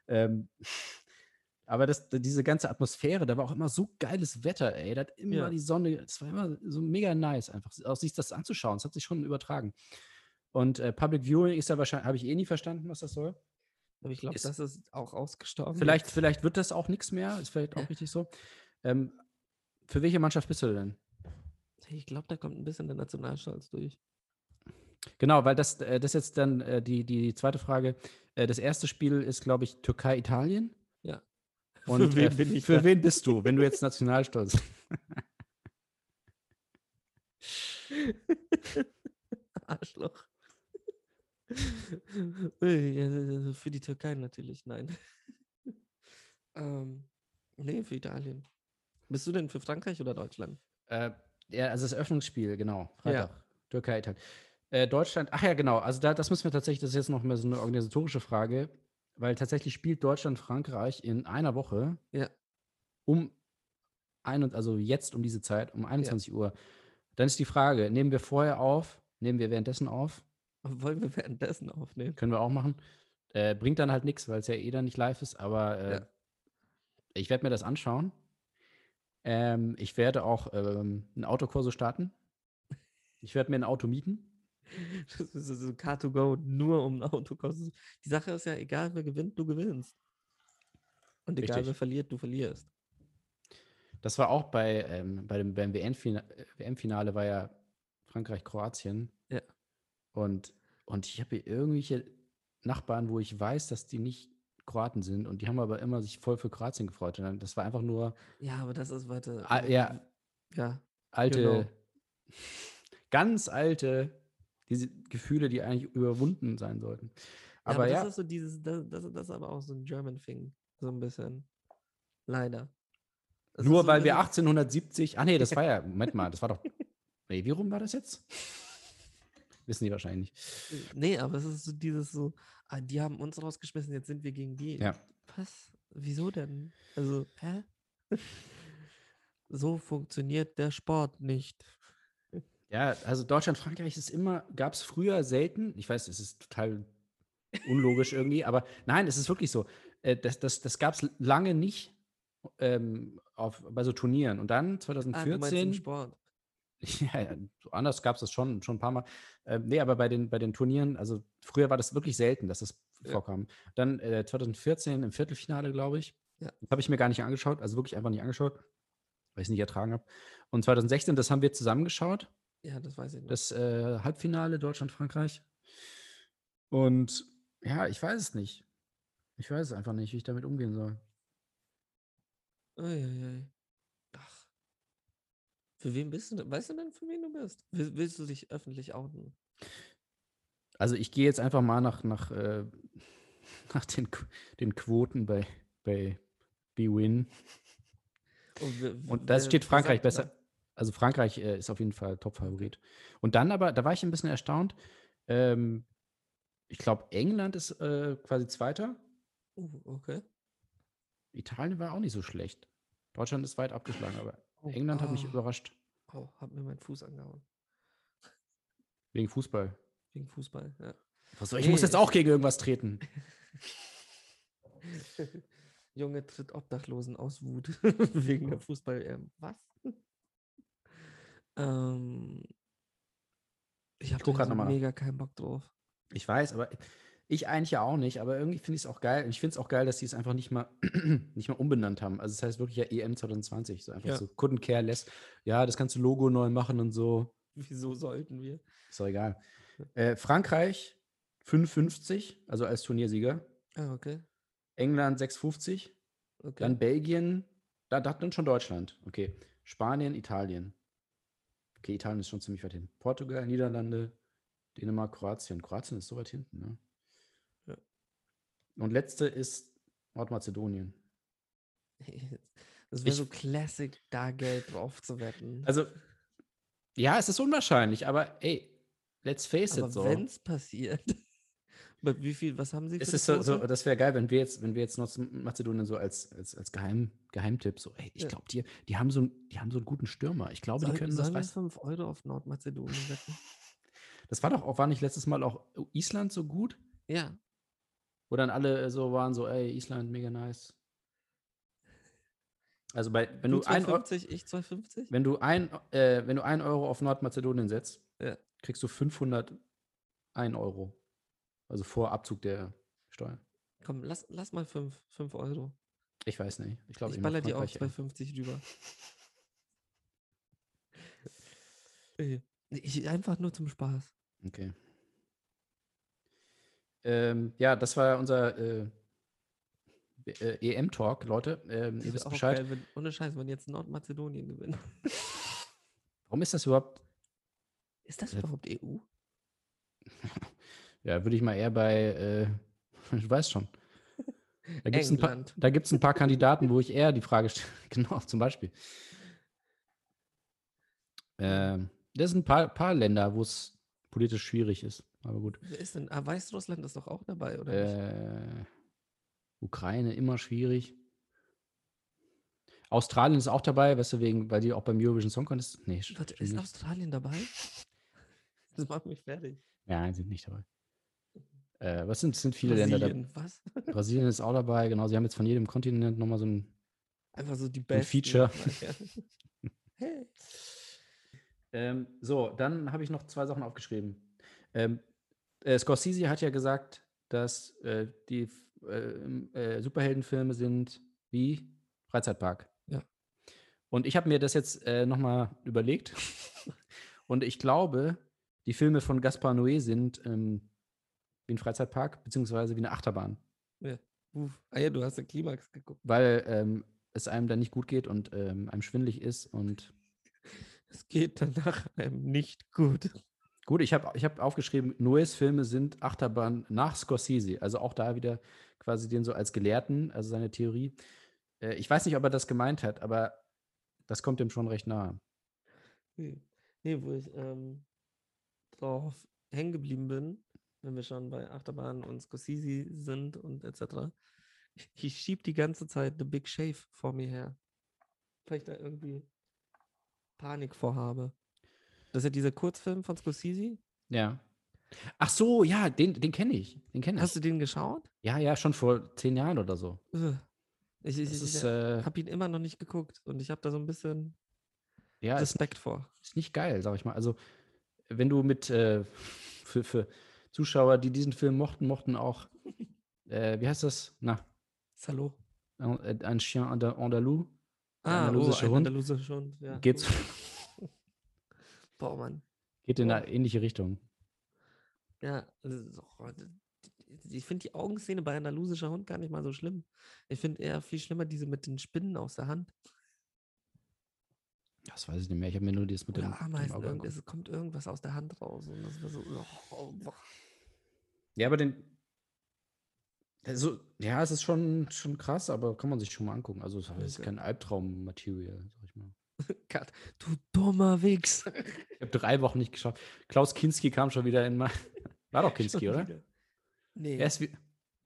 ähm, aber das, diese ganze Atmosphäre, da war auch immer so geiles Wetter, ey, da hat immer Ja. die Sonne, das war immer so mega nice, einfach auch sich das anzuschauen, das hat sich schon übertragen. Und äh, Public Viewing ist ja wahrscheinlich, habe ich eh nie verstanden, was das soll. Aber ich glaube, das ist auch ausgestorben. Vielleicht, jetzt. vielleicht wird das auch nichts mehr, ist vielleicht auch Ja. richtig so. Ähm, für welche Mannschaft bist du denn? Ich glaube, da kommt ein bisschen der Nationalstolz durch. Genau, weil das, äh, das ist jetzt dann äh, die, die zweite Frage. Äh, das erste Spiel ist, glaube ich, Türkei-Italien. Ja. Und Für wen äh, bin ich Für da? wen bist du, wenn du jetzt Nationalstolz Arschloch. Für die Türkei natürlich, nein. ähm, nee, für Italien. Bist du denn für Frankreich oder Deutschland? Äh, ja, also das Eröffnungsspiel, genau. Ja. Freitag. Türkei, Italien. Äh, Deutschland, ach ja, genau. Also da, das müssen wir tatsächlich, das ist jetzt noch mehr so eine organisatorische Frage, weil tatsächlich spielt Deutschland Frankreich in einer Woche Ja. um ein, also jetzt um diese Zeit, um 21 Uhr. Dann ist die Frage, nehmen wir vorher auf, nehmen wir währenddessen auf, Wollen wir währenddessen aufnehmen? können wir auch machen. Äh, bringt dann halt nichts, weil es ja eh dann nicht live ist, aber äh, Ja. ich werde mir das anschauen. Ähm, ich werde auch ähm, einen Autokurso starten. Ich werde mir ein Auto mieten. Das ist so Car2Go nur um ein Auto kostet. Die Sache ist ja, egal wer gewinnt, du gewinnst. Und egal Richtig. wer verliert, du verlierst. Das war auch bei, ähm, bei dem beim WM-Finale, WM-Finale war ja Frankreich-Kroatien. Ja. Und, und ich habe hier irgendwelche Nachbarn, wo ich weiß, dass die nicht Kroaten sind und die haben aber immer sich voll für Kroatien gefreut. Und dann, das war einfach nur Ja, aber das ist weiter. Ah, ja. Ja, alte, Genau. ganz alte, diese Gefühle, die eigentlich überwunden sein sollten. aber, Aber das ja, ist so dieses, das, das, das ist aber auch so ein German Thing. So ein bisschen. Leider. Ist nur so weil wir das- 1870, ach nee, das war ja, Moment mal, das war doch, nee, wie rum war das jetzt? Wissen die wahrscheinlich nicht. Nee, aber es ist so dieses so, ah, die haben uns rausgeschmissen, jetzt sind wir gegen die. Ja. Was? Wieso denn? Also, hä? so funktioniert der Sport nicht. Ja, also Deutschland, Frankreich ist immer, gab es früher selten, ich weiß, es ist total unlogisch irgendwie, aber nein, es ist wirklich so. Äh, das das, das gab es lange nicht ähm, auf, bei so Turnieren. Und dann Ah, du meinst im 2014, Sport. ja, anders gab es das schon, schon ein paar Mal. Ähm, nee, aber bei den, bei den Turnieren, also früher war das wirklich selten, dass das Ja. vorkam. Dann äh, 2014 im Viertelfinale, glaube ich. Ja. Das habe ich mir gar nicht angeschaut, also wirklich einfach nicht angeschaut, weil ich es nicht ertragen habe. Und 2016, das haben wir zusammengeschaut Ja, das weiß ich nicht. das äh, Halbfinale Deutschland-Frankreich. Und ja, ich weiß es nicht. Ich weiß es einfach nicht, wie ich damit umgehen soll. Uiuiui. Ach. Für wen bist du? Weißt du denn, für wen du bist? Will, willst du dich öffentlich outen? Also ich gehe jetzt einfach mal nach, nach, äh, nach den, den Quoten bei, bei BWin. Und, Und da steht Frankreich besser. Also Frankreich äh, ist auf jeden Fall Top-Favorit. Und dann aber, da war ich ein bisschen erstaunt. Ähm, ich glaube, England ist äh, quasi Zweiter. Uh, okay. Italien war auch nicht so schlecht. Deutschland ist weit abgeschlagen, aber Oh, England hat mich ah. überrascht. Oh, hab mir meinen Fuß angehauen. Wegen Fußball. Wegen Fußball, ja. Was soll, ich Nee, muss jetzt auch gegen irgendwas treten. Junge tritt Obdachlosen aus Wut wegen der Fußball. Ähm, was? ähm, ich habe grad so mega keinen Bock drauf. Ich weiß, aber ich eigentlich ja auch nicht. Aber irgendwie finde ich es auch geil. Ich finde es auch geil, dass sie es einfach nicht mal, nicht mal umbenannt haben. Also es heißt wirklich ja EM 2020. So einfach Ja. so couldn't care less. Ja, das ganze Logo neu machen und so. Wieso sollten wir? Ist doch egal. Äh, Frankreich 5,50, also als Turniersieger. Ah, okay. England 6,50. okay. Dann Belgien, da, da dann schon Deutschland. Okay. Spanien, Italien. Okay, Italien ist schon ziemlich weit hinten. Portugal, Niederlande, Dänemark, Kroatien. Kroatien ist so weit hinten, ne? Und letzte ist Nordmazedonien. Das wäre so Classic, da Geld drauf zu wetten. Also, ja, es ist unwahrscheinlich, aber ey, let's face Aber it so. wenn es passiert, wie viel, was haben Sie für Es ist so, so das wäre geil, wenn wir jetzt, wenn wir jetzt Nordmazedonien so als, als, als Geheim, Geheimtipp so, ey, ich glaube, die, die, haben so, einen- die haben so einen guten Stürmer. Ich glaube, Soll, die können das wir reißen. 5 Euro auf Nordmazedonien wetten? Das war doch auch, war nicht letztes Mal auch Island so gut? Ja. Wo dann alle so waren, so, ey, Island, mega nice. Also bei, wenn du, ein, Eu- 2,50, ich 2,50? wenn du ein, äh, wenn du ein Euro auf Nordmazedonien setzt, Ja. kriegst du 501 Euro. Also vor Abzug der Steuern. Komm, lass, lass mal 5, 5 Euro. Ich weiß nicht. Ich glaube, ich baller dir auch 2,50 rüber. Äh, ich, einfach nur zum Spaß. Okay. Ähm, ja, das war unser äh, äh, EM-Talk, Leute. Ähm, ihr wisst Bescheid. Geil, wenn, ohne Scheiß, wenn jetzt Nordmazedonien gewinnt. Warum ist das überhaupt? Ist das Äh, überhaupt EU? Ja, würde ich mal eher bei, äh, du weißt schon. Da gibt es ein, paar- England. da gibt's ein paar Kandidaten, wo ich eher die Frage stelle. genau, zum Beispiel. Ähm, das sind ein paar, paar Länder, wo es politisch schwierig ist. Aber gut. Wer ist denn? Ah, Weißrussland ist doch auch dabei, oder? nicht? Äh, Ukraine immer schwierig. Australien ist auch dabei, weißt du, wegen, weil die auch beim Eurovision Song Contest. Nee, Warte, ist nicht. Australien dabei? Das macht mich fertig. Ja, sind nicht dabei. Äh, was sind, sind viele Länder dabei? Brasilien, was? Brasilien ist auch dabei, genau. Sie haben jetzt von jedem Kontinent nochmal so ein. Einfach so die besten. Feature. hey. Ähm, so, dann habe ich noch zwei Sachen aufgeschrieben. Ähm, äh, Scorsese hat ja gesagt, dass äh, die äh, äh, Superheldenfilme sind wie Freizeitpark. Ja. Und ich habe mir das jetzt äh, nochmal überlegt. Und ich glaube, die Filme von Gaspar Noé sind ähm, wie ein Freizeitpark, beziehungsweise wie eine Achterbahn. Uff. Ah ja, du hast den Klimax geguckt. Weil ähm, es einem dann nicht gut geht und ähm, einem schwindlig ist und Es geht danach einem nicht gut. Gut, ich habe ich hab aufgeschrieben, Noes Filme sind Achterbahn nach Scorsese. Also auch da wieder quasi den so als Gelehrten, also seine Theorie. Äh, ich weiß nicht, ob er das gemeint hat, aber das kommt ihm schon recht nahe. Nee, wo ich ähm, drauf hängen geblieben bin, wenn wir schon bei Achterbahn und Scorsese sind und etc. Ich, ich schieb die ganze Zeit The Big Shave vor mir her. Weil ich da irgendwie Panik vorhabe. Das ist ja dieser Kurzfilm von Scorsese. Ja. Ach so, ja, den, den kenne ich. Den kenne Hast du ich. den geschaut? Ja, ja, schon vor zehn Jahren oder so. Ich, ich, ich, ist, ich äh, habe ihn immer noch nicht geguckt und ich habe da so ein bisschen ja, ist, Respekt vor. ist nicht geil, sag ich mal. Also, wenn du mit, äh, für, für Zuschauer, die diesen Film mochten, mochten auch, äh, wie heißt das? Na, Salo. ein, ein Chien Anda- Andalou. Ah, oh, andalusische ein Hund. andalusischer Hund. Ja, Geht's, cool. Boah, Mann. geht in eine ähnliche Richtung. Ja, also, oh, ich finde die Augenszene bei andalusischer Hund gar nicht mal so schlimm. Ich finde eher viel schlimmer diese mit den Spinnen aus der Hand. Das weiß ich nicht mehr. Ich habe mir nur das mit dem, Oder dem Ameisen. Auge Irgend, es kommt irgendwas aus der Hand raus. Und das war so. Oh, boah. Ja, aber den. Also, ja, es ist schon, schon krass, aber kann man sich schon mal angucken. Also, es ist kein Albtraum-Material, sag ich mal. Gott, du dummer Wichs. Ich habe drei Wochen nicht geschafft. Klaus Kinski kam schon wieder in mein. War doch Kinski, oder? Nee. Er ist wie.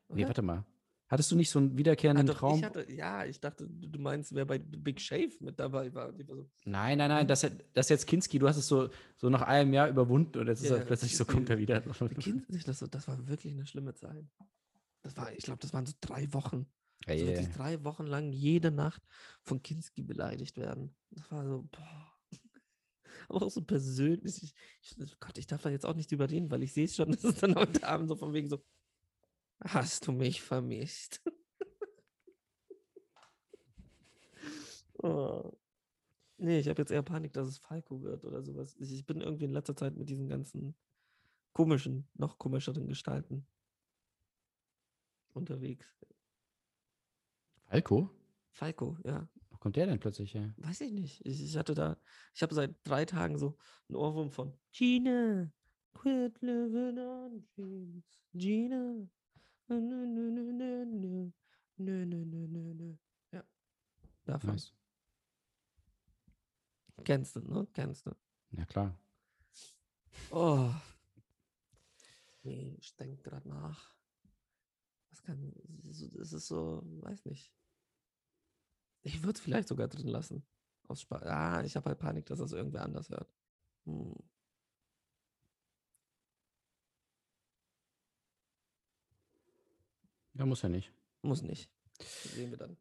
Nee, warte mal. Hattest du nicht so einen Ah, wiederkehrenden doch, Traum? Ich hatte, ja, ich dachte, du meinst, wer bei Big Shave mit dabei war. So, Nein, nein, nein, das, das jetzt Kinski, du hast es so, so nach einem Jahr überwunden und jetzt ist Ja, er plötzlich so, kommt er wieder. Kind, das, das war wirklich eine schlimme Zeit. Das war, ich glaube, das waren so drei Wochen. Also ja, wirklich ja. drei Wochen lang jede Nacht von Kinski beleidigt werden. Das war so, boah. Aber auch so persönlich. Ich, ich, Gott, ich darf da jetzt auch nicht drüber reden, weil ich sehe es schon, dass es dann heute Abend so von wegen so, hast du mich vermisst? oh. Nee, ich habe jetzt eher Panik, dass es Falco wird oder sowas. Ich, ich bin irgendwie in letzter Zeit mit diesen ganzen komischen, noch komischeren Gestalten unterwegs. Falco? Falco, ja. Wo kommt der denn plötzlich her? Weiß ich nicht. Ich, ich hatte da, ich habe seit drei Tagen so einen Ohrwurm von Gina, quit living on dreams. Gina. Nö, nö, nö, nö, nö. Nö, nö, nö, nö, nö. Ja. Davon. Nice. Kennst du, ne? Kennst du. Ja, klar. Oh. Nee, ich denke gerade nach. Kann. Es ist so, weiß nicht. Ich würde es vielleicht sogar drin lassen. Aus Spaß. Ah, ich habe halt Panik, dass das irgendwer anders hört. Hm. Ja, muss ja nicht. Muss nicht. Das sehen wir dann.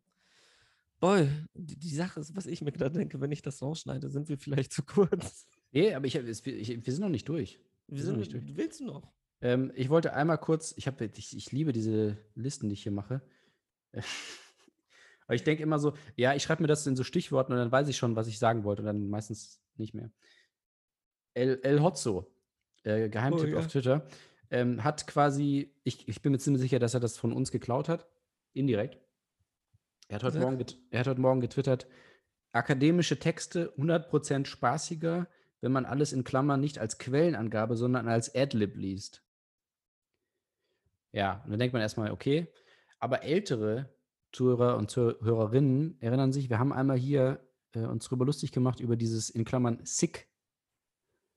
Boy, die, die Sache ist, was ich mir gerade denke, wenn ich das rausschneide, sind wir vielleicht zu kurz. Nee, aber ich, ich, wir sind noch nicht durch. Wir sind noch sind, nicht durch. willst du noch? Ähm, ich wollte einmal kurz, ich, hab, ich, ich liebe diese Listen, die ich hier mache. Aber ich denke immer so, ja, ich schreibe mir das in so Stichworten und dann weiß ich schon, was ich sagen wollte und dann meistens nicht mehr. El, El Hotzo, äh, Geheimtipp Oh, auf ja. Twitter, ähm, hat quasi, ich, ich bin mir ziemlich sicher, dass er das von uns geklaut hat, indirekt. Er hat heute. Morgen, er hat heute Morgen getwittert, akademische Texte 100% spaßiger, wenn man alles in Klammern nicht als Quellenangabe, sondern als Adlib liest. Ja, und dann denkt man erstmal, okay, aber ältere Zuhörer und Zuhörerinnen erinnern sich, wir haben einmal hier äh, uns drüber lustig gemacht über dieses in Klammern sick.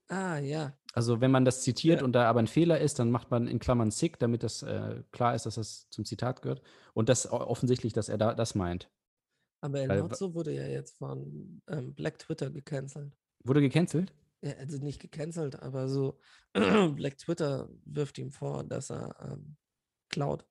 Ah, ja. Also wenn man das zitiert Ja. und da aber ein Fehler ist, dann macht man in Klammern sick, damit das äh, klar ist, dass das zum Zitat gehört. Und das offensichtlich, dass er da das meint. Aber El Hotzo wurde ja jetzt von ähm, Black Twitter gecancelt. Wurde gecancelt? Also nicht gecancelt, aber so Black Twitter wirft ihm vor, dass er ähm, klaut.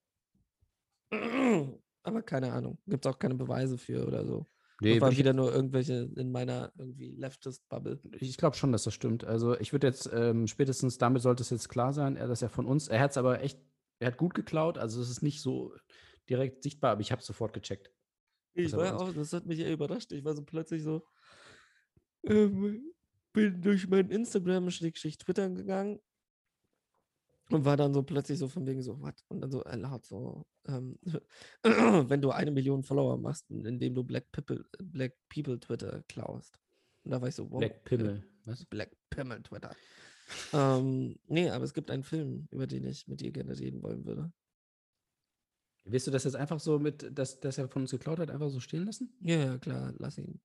aber keine Ahnung. Gibt es auch keine Beweise für oder so. Nee, das waren wieder nur irgendwelche in meiner irgendwie Leftist-Bubble. ich glaube schon, dass das stimmt. Also ich würde jetzt ähm, spätestens damit sollte es jetzt klar sein, er, dass er von uns, er hat es aber echt, er hat gut geklaut, also es ist nicht so direkt sichtbar, aber ich habe sofort gecheckt. Ich war auch, das hat mich eher überrascht. Ich war so plötzlich so, ähm, bin durch mein Instagram-Twitter gegangen und war dann so plötzlich so von wegen so, was? Und dann so, er hat so, ähm, wenn du eine Million Follower machst, indem du Black People, Black People Twitter klaust. Und da war ich so, wow. Black okay. Pimmel. Was? Black Pimmel Twitter. ähm, nee, aber es gibt einen Film, über den ich mit dir gerne reden wollen würde. Willst du das jetzt einfach so mit, dass, dass er von uns geklaut hat, einfach so stehen lassen? Ja, ja, klar, lass ihn.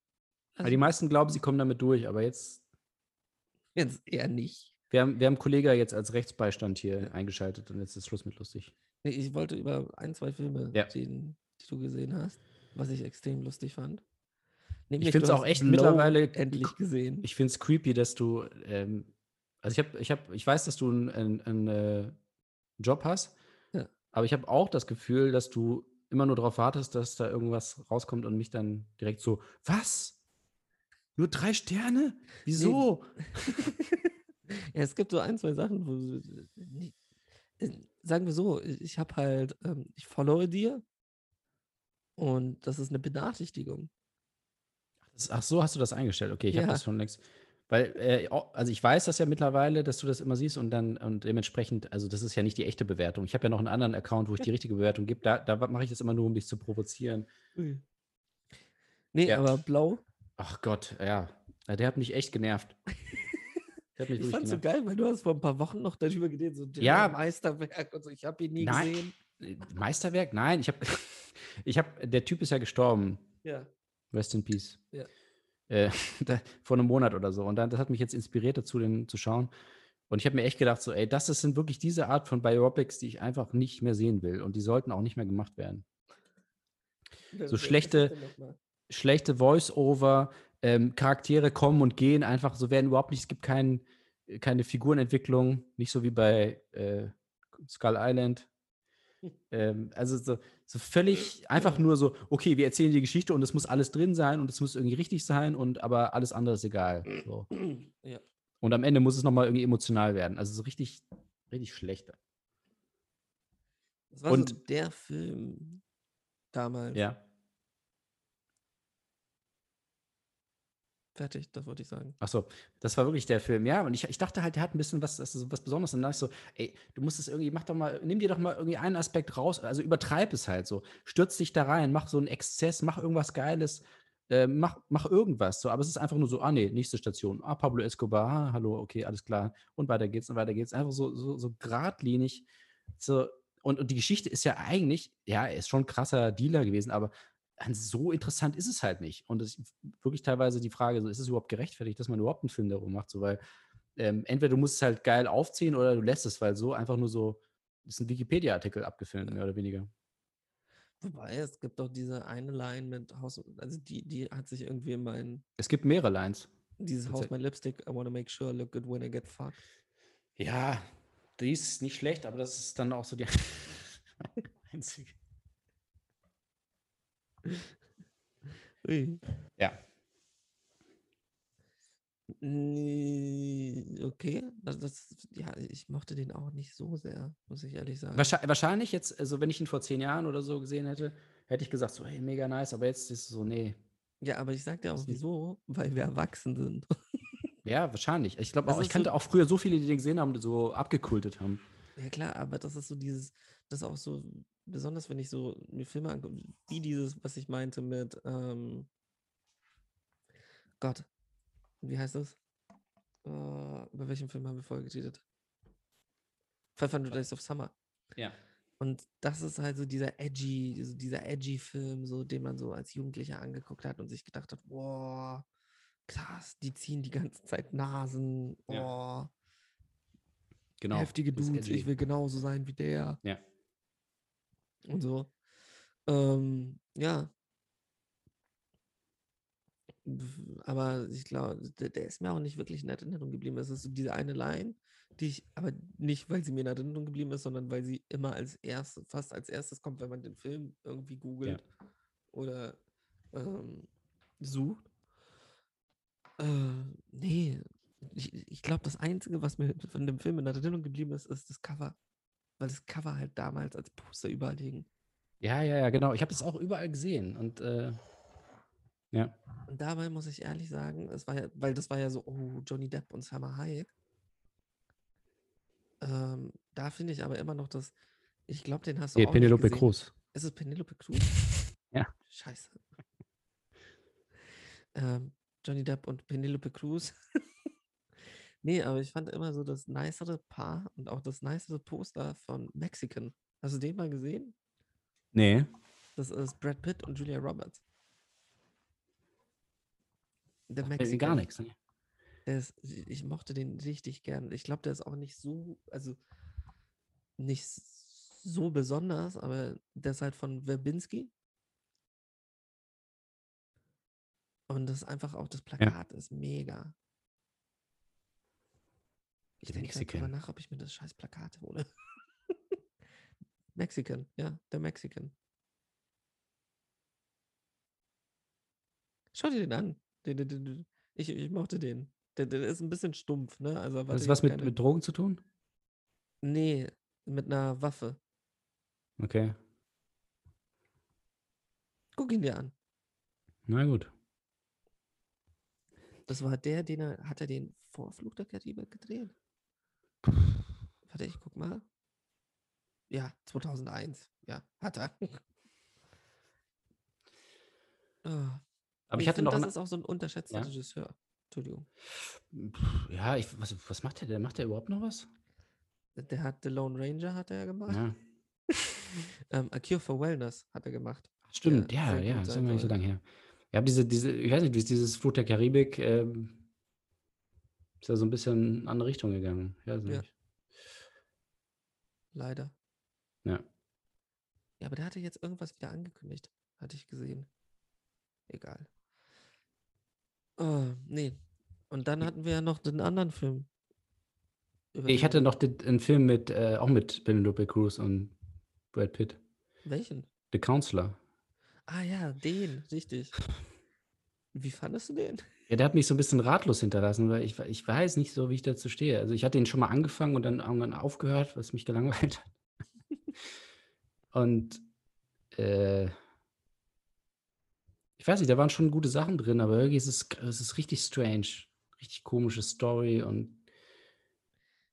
Lass Weil die meisten glauben, sie kommen damit durch, aber jetzt, Jetzt eher nicht. wir haben, wir haben Kollega jetzt als Rechtsbeistand hier eingeschaltet und jetzt ist Schluss mit lustig. Nee, ich wollte über ein, zwei Filme Ja. reden, die du gesehen hast, was ich extrem lustig fand. find's du auch hast echt Blow mittlerweile endlich gesehen. Ich finde es creepy, dass du, ähm, also ich habe, ich habe, ich weiß, dass du einen einen, äh, Job hast, Ja. aber ich habe auch das Gefühl, dass du immer nur darauf wartest, dass da irgendwas rauskommt und mich dann direkt so, was? Nur drei Sterne? Wieso? ja, es gibt so ein, zwei Sachen, wo nee, äh, sagen wir so, ich habe halt, ähm, ich followe dir und das ist eine Benachrichtigung. Ach so, hast du das eingestellt? Okay, ich habe Ja. das schon längst. Weil, äh, also ich weiß das ja mittlerweile, dass du das immer siehst und dann und dementsprechend, also das ist ja nicht die echte Bewertung. Ich habe ja noch einen anderen Account, wo ich die richtige Bewertung gebe. Da, da mache ich das immer nur, um dich zu provozieren. Ui. Nee, Ja. aber Blau, Ach Gott, ja. Der hat mich echt genervt. Der hat mich ich wirklich fand's so geil, weil du hast vor ein paar Wochen noch darüber geredet, so Ja. Meisterwerk und so, ich habe ihn nie Nein. gesehen. Äh, Meisterwerk? Nein, ich habe, ich habe, der Typ ist ja gestorben. Ja. Rest in Peace. Ja. Äh, da, vor einem Monat oder so. Und dann, das hat mich jetzt inspiriert dazu, den zu schauen. Und ich habe mir echt gedacht, so, ey, das, das sind wirklich diese Art von Biopics, die ich einfach nicht mehr sehen will. Und die sollten auch nicht mehr gemacht werden. Wer- wer- So schlechte-? Schlechte Voice-Over, ähm, Charaktere kommen und gehen, einfach so werden überhaupt nicht, es gibt kein, keine Figurenentwicklung, nicht so wie bei äh, Skull Island. Ähm, also so, so völlig einfach nur so, okay, wir erzählen die Geschichte und es muss alles drin sein und es muss irgendwie richtig sein und aber alles andere ist egal. So. Ja. Und am Ende muss es nochmal irgendwie emotional werden. Also so richtig, richtig schlecht. Das war so Und- der Film damals. Ja. Fertig, das wollte ich sagen. Ach so, das war wirklich der Film, ja. Und ich, ich dachte halt, der hat ein bisschen was, das was Besonderes. Und dann dachte ich so, ey, du musst es irgendwie, mach doch mal, nimm dir doch mal irgendwie einen Aspekt raus, also übertreib es halt so. Stürz dich da rein, mach so einen Exzess, mach irgendwas Geiles, äh, mach, mach irgendwas. So. Aber es ist einfach nur so, ah nee, nächste Station. Ah, Pablo Escobar, ah, hallo, okay, alles klar. Und weiter geht's und weiter geht's. Einfach so, so, so geradlinig. So, und, und die Geschichte ist ja eigentlich, ja, er ist schon ein krasser Dealer gewesen, aber so interessant ist es halt nicht. Und es ist wirklich teilweise die Frage, so, ist es überhaupt gerechtfertigt, dass man überhaupt einen Film darum macht? So, weil ähm, entweder du musst es halt geil aufziehen oder du lässt es, weil so einfach nur so, ist ein Wikipedia-Artikel abgefilmt, mehr oder weniger. Wobei, es gibt doch diese eine Line mit Haus, also die, die hat sich irgendwie in mein, Es gibt mehrere Lines. dieses Haus, my lipstick, I wanna make sure I look good when I get fucked. Ja, die ist nicht schlecht, aber das ist dann auch so die einzige. Ui. Ja. Okay, das, das, ja, ich mochte den auch nicht so sehr, muss ich ehrlich sagen. Wahrscheinlich, jetzt, also wenn ich ihn vor zehn Jahren oder so gesehen hätte, hätte ich gesagt, so, hey, mega nice, aber jetzt ist es so, nee. Ja, aber ich sag dir auch wieso, weil wir erwachsen sind. Ja, wahrscheinlich. Ich glaube auch, ich kannte so- auch früher so viele, die den gesehen haben, die so abgekultet haben. Ja klar, aber das ist so dieses, das ist auch so, besonders wenn ich so mir Filme angucke, wie dieses, was ich meinte mit, ähm, Gott, wie heißt das? Äh, über welchen Film haben wir vorher geredet? 500 Days of Summer. Ja. Und das ist halt so dieser edgy, so dieser edgy Film, so den man so als Jugendlicher angeguckt hat und sich gedacht hat, boah, krass, die ziehen die ganze Zeit Nasen, Ja. boah, Genau. heftige Dudes, ich will genauso sein wie der. Ja. Und so. Ähm, ja. Aber ich glaube, der, der ist mir auch nicht wirklich in Erinnerung geblieben. Es ist so diese eine Line, die ich, aber nicht, weil sie mir in Erinnerung geblieben ist, sondern weil sie immer als erstes, fast als erstes kommt, wenn man den Film irgendwie googelt oder ähm, sucht. Äh, nee, ich, ich glaube, das Einzige, was mir von dem Film in Erinnerung geblieben ist, ist das Cover. Weil das Cover halt damals als Poster überall hing. Ja, ja, ja, genau. Ich habe das auch überall gesehen. Und äh, ja. Und dabei muss ich ehrlich sagen, es war ja, weil das war ja so, oh, Johnny Depp und Salma Hayek. Ähm, da finde ich aber immer noch das, ich glaube, den hast du Nee, auch Penelope nicht gesehen. Cruz. Ist es Penelope Cruz? Ja. Scheiße. ähm, Johnny Depp und Penelope Cruz. nee, aber ich fand immer so das nicere Paar und auch das nicere Poster von Mexican. Hast du den mal gesehen? Nee. Das ist Brad Pitt und Julia Roberts. Der mir gar nichts. Ne? Ist, ich mochte den richtig gern. Ich glaube, der ist auch nicht so, also nicht so besonders, aber der ist halt von Verbinski. Und das ist einfach auch, das Plakat ist mega. Ich denke Mexican. nach, ob ich mir das scheiß Plakat hole. Mexican, ja, der Mexican. Schau dir den an. Den, den, den, ich, ich mochte den. Der, der ist ein bisschen stumpf, ne? Also Hat das was mit, keine- mit Drogen zu tun? Nee, mit einer Waffe. Okay. Guck ihn dir an. Na gut. Das war der, den er, hat er den Vorflug der Karibik gedreht? Warte, ich guck mal. Ja, 2001. Ja, hat er. Ah, Aber ich hatte find, noch das eine, ist auch so ein unterschätzter Ja? Regisseur. Entschuldigung. Ja, ich, was, was macht der denn? Macht der überhaupt noch was? Der hat The Lone Ranger hat er gemacht. Ja. ähm, A Cure for Wellness hat er gemacht. Stimmt, der ja, ja, gut ist gar nicht so lange her. Ja, diese, diese, ich weiß nicht, wie ist dieses Flut der Karibik, ähm, ist ja so ein bisschen in eine andere Richtung gegangen. Ich weiß Ja. Leider. Ja. Ja, aber der hatte jetzt irgendwas wieder angekündigt. Hatte ich gesehen. Egal. Oh, nee. Und dann hatten wir ja noch den anderen Film. Ich hatte noch den, einen Film mit, äh, auch mit Penelope Cruz und Brad Pitt. Welchen? The Counselor. Ah ja, den, richtig. Wie fandest du den? Ja, der hat mich so ein bisschen ratlos hinterlassen, weil ich, ich weiß nicht so, wie ich dazu stehe. Also ich hatte ihn schon mal angefangen und dann irgendwann aufgehört, was mich gelangweilt hat. und äh, ich weiß nicht, da waren schon gute Sachen drin, aber irgendwie ist es, es ist richtig strange. Richtig komische Story und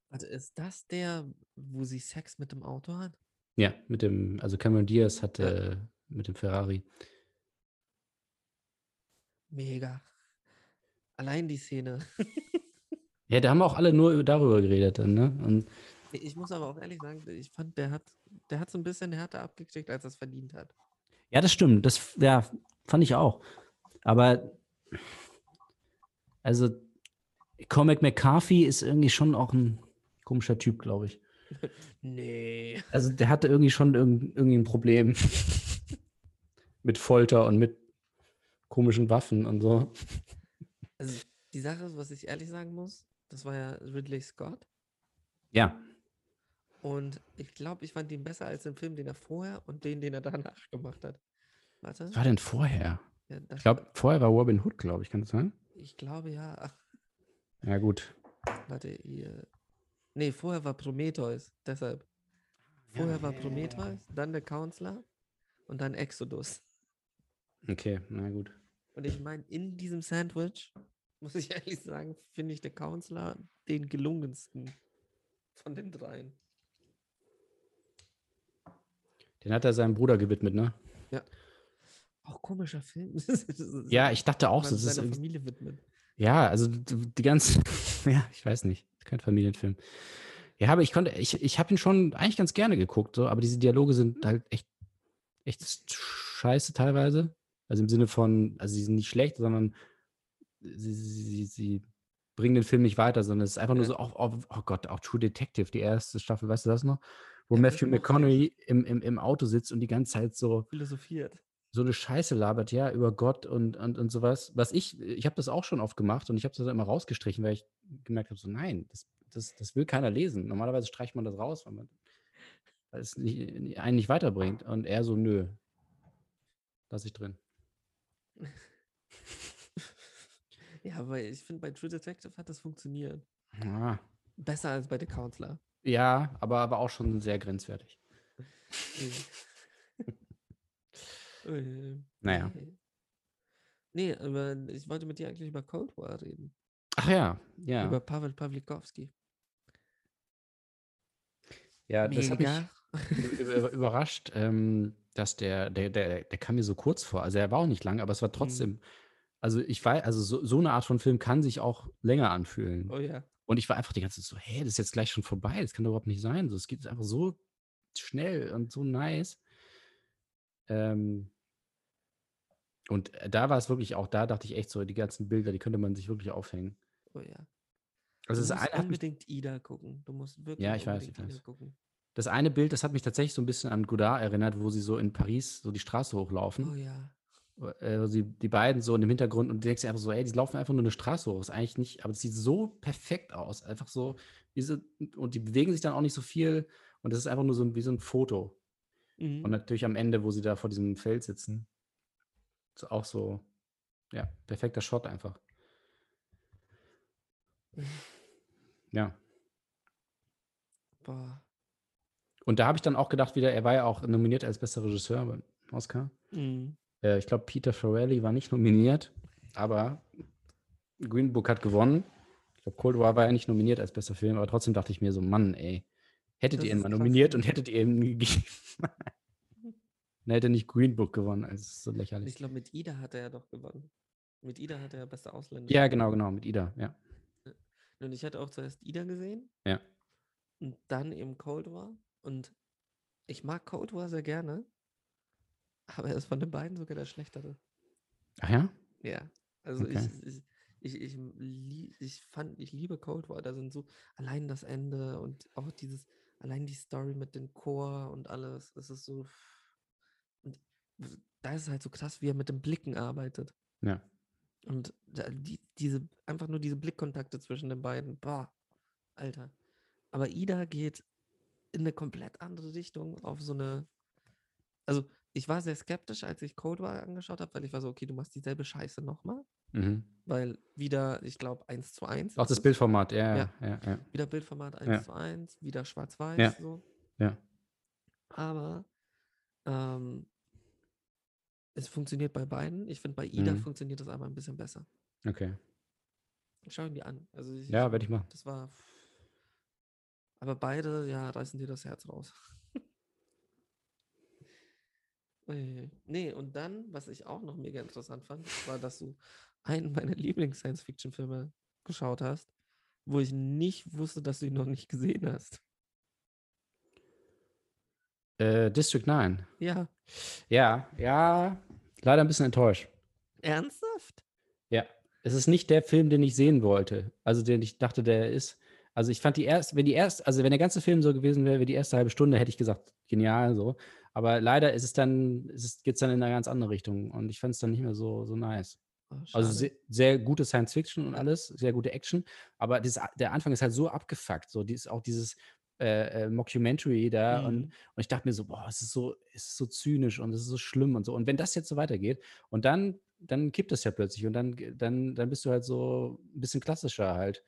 Warte, ist das der, wo sie Sex mit dem Auto hat? ja, mit dem, also Cameron Diaz hat Ja. äh, mit dem Ferrari. Mega. Allein die Szene. Ja, da haben auch alle nur darüber geredet dann, ne? Und Ich muss aber auch ehrlich sagen, ich fand, der hat, der hat so ein bisschen härter abgekriegt, als er es verdient hat. ja, das stimmt. Das ja, fand ich auch. Aber also Cormac McCarthy ist irgendwie schon auch ein komischer Typ, glaube ich. Nee. Also der hatte irgendwie schon irgend, irgendwie ein Problem mit Folter und mit komischen Waffen und so. Also die Sache ist, was ich ehrlich sagen muss, das war ja Ridley Scott. Ja, Und ich glaube, ich fand ihn besser als den Film, den er vorher und den, den er danach gemacht hat. Warte. was war denn vorher? Ja, Ich glaube, vorher war Robin Hood, glaube ich, kann das sein? ich glaube ja. Ach, Ja, gut. warte, hier. Nee, vorher war Prometheus, deshalb. Vorher war Prometheus, dann der Counselor und dann Exodus. Okay, na gut. Und ich meine, in diesem Sandwich, muss ich ehrlich sagen, finde ich der Counselor den gelungensten von den dreien. Den hat er seinem Bruder gewidmet, ne? Auch komischer Film. Ja, ich dachte auch, das ist Familie widmet. Ja, also die ganze, ja, ich weiß nicht, kein Familienfilm. Ja, aber ich konnte, ich, ich habe ihn schon eigentlich ganz gerne geguckt, so, aber diese Dialoge sind halt echt, echt scheiße teilweise. Also im Sinne von, also sie sind nicht schlecht, sondern sie, sie, sie, bringen den Film nicht weiter, sondern es ist einfach nur Ja. so, auch, auch, oh Gott, auch True Detective, die erste Staffel, weißt du das noch? Wo Ja, Matthew. McConaughey im, im, im Auto sitzt und die ganze Zeit so, Philosophiert. so eine Scheiße labert, ja, über Gott und, und, und sowas. Was ich, ich habe das auch schon oft gemacht und ich habe das dann immer rausgestrichen, weil ich gemerkt habe, so nein, das, das, das will keiner lesen. Normalerweise streicht man das raus, weil, man, weil es nicht, einen nicht weiterbringt. Und er so, nö, lass ich drin. Ja, aber ich finde, bei True Detective hat das funktioniert. Ah, Besser als bei The Counselor. ja, aber, aber auch schon sehr grenzwertig. Äh, Naja. Nee. Aber ich wollte mit dir eigentlich über Cold War reden. Ach ja, ja. Über Pavel Pawlikowski. ja, das habe ich Mega. über- überrascht, ähm, dass der, der, der, der kam mir so kurz vor. Also er war auch nicht lang, aber es war Mhm. Also ich weiß, also so, so eine Art von Film kann sich auch länger anfühlen. Oh ja. Und ich war einfach die ganze Zeit so, hä, das ist jetzt gleich schon vorbei, das kann doch überhaupt nicht sein. So, es geht einfach so schnell und so nice. Ähm, und äh, da war es wirklich auch, da dachte ich echt so, die ganzen Bilder, die könnte man sich wirklich aufhängen. Oh ja. Also du das musst eine, unbedingt Ida gucken. Du musst wirklich ich weiß, ich Ida weiß. gucken. das eine Bild, das hat mich tatsächlich so ein bisschen an Godard erinnert, wo sie so in Paris so die Straße hochlaufen. Oh ja. Wo sie, die beiden so in dem Hintergrund und du denkst dir einfach so, ey, die laufen einfach nur eine Straße hoch. Ist eigentlich nicht, aber es sieht so perfekt aus. Einfach so, diese, und die bewegen sich dann auch nicht so viel. Und das ist einfach nur so ein, wie so ein Foto. Mhm. Und natürlich am Ende, wo sie da vor diesem Feld sitzen, ist auch so, ja, perfekter Shot einfach. Ja. Boah. Und da habe ich dann auch gedacht, wieder, er war ja auch nominiert als bester Regisseur beim Oscar. Mhm. Äh, ich glaube, Peter Farrelly war nicht nominiert, aber Green Book hat gewonnen. Ich glaube, Cold War war ja nicht nominiert als bester Film, aber trotzdem dachte ich mir so, Mann, ey, hättet Das ihr ihn mal nominiert und hättet ihr ihm gegeben. Dann hätte nicht Green Book gewonnen. Also, ist so Ich lächerlich. glaube, mit Ida hat er ja doch gewonnen. Mit Ida hat er ja beste Ausländer. Ja, genau, genau, mit Ida, ja. Und ich hatte auch zuerst Ida gesehen. Ja. Und dann eben Cold War. Und ich mag Cold War sehr gerne. Aber er ist von den beiden sogar der schlechtere. Ach ja? Ja. Also Okay. ich, ich, ich, ich, ich fand, ich liebe Cold War. Da sind so allein das Ende und auch dieses, allein die Story mit dem Chor und alles. Es ist so. Und da ist es halt so krass, wie er mit den Blicken arbeitet. Ja. Und die, diese, einfach nur diese Blickkontakte zwischen den beiden. Boah, Alter. Aber Ida geht in eine komplett andere Richtung auf so eine. Also, ich war sehr skeptisch, als ich Cold War angeschaut habe, weil ich war so, okay, du machst dieselbe Scheiße nochmal. Mhm. Weil wieder, ich glaube, 1 zu 1. Auch das. Bildformat, ja, ja, Ja. ja. ja. Wieder Bildformat 1 Ja. zu 1, wieder schwarz-weiß, Ja. so. Ja. Aber ähm, es funktioniert bei beiden. Ich finde, bei Ida Mhm. funktioniert das aber ein bisschen besser. Okay. Schau ihn dir an. Also ich, Ja, werde ich machen. Das war. Aber beide, ja, reißen dir das Herz raus. Uiuiui. nee, und dann, was ich auch noch mega interessant fand, war, dass du einen meiner Lieblings-Science-Fiction-Filme geschaut hast, wo ich nicht wusste, dass du ihn noch nicht gesehen hast. Äh, District 9. Ja, Ja, ja, leider ein bisschen enttäuscht. ernsthaft? Ja, es ist nicht der Film, den ich sehen wollte. Also den ich dachte, der ist. Also ich fand die erste, wenn die erste, also wenn der ganze Film so gewesen wäre wie die erste halbe Stunde, hätte ich gesagt, genial so. Aber leider ist es dann, geht es dann in eine ganz andere Richtung und ich fand es dann nicht mehr so, so nice. Oh, Also sehr, sehr gute Science Fiction und alles, sehr gute Action, aber das, der Anfang ist halt so abgefuckt, so dies, auch dieses äh, äh, Mockumentary da und, Mhm. und ich dachte mir so, boah, es ist so, es ist so zynisch und es ist so schlimm und so. Und wenn das jetzt so weitergeht und dann, dann kippt das ja plötzlich und dann, dann, dann bist du halt so ein bisschen klassischer halt.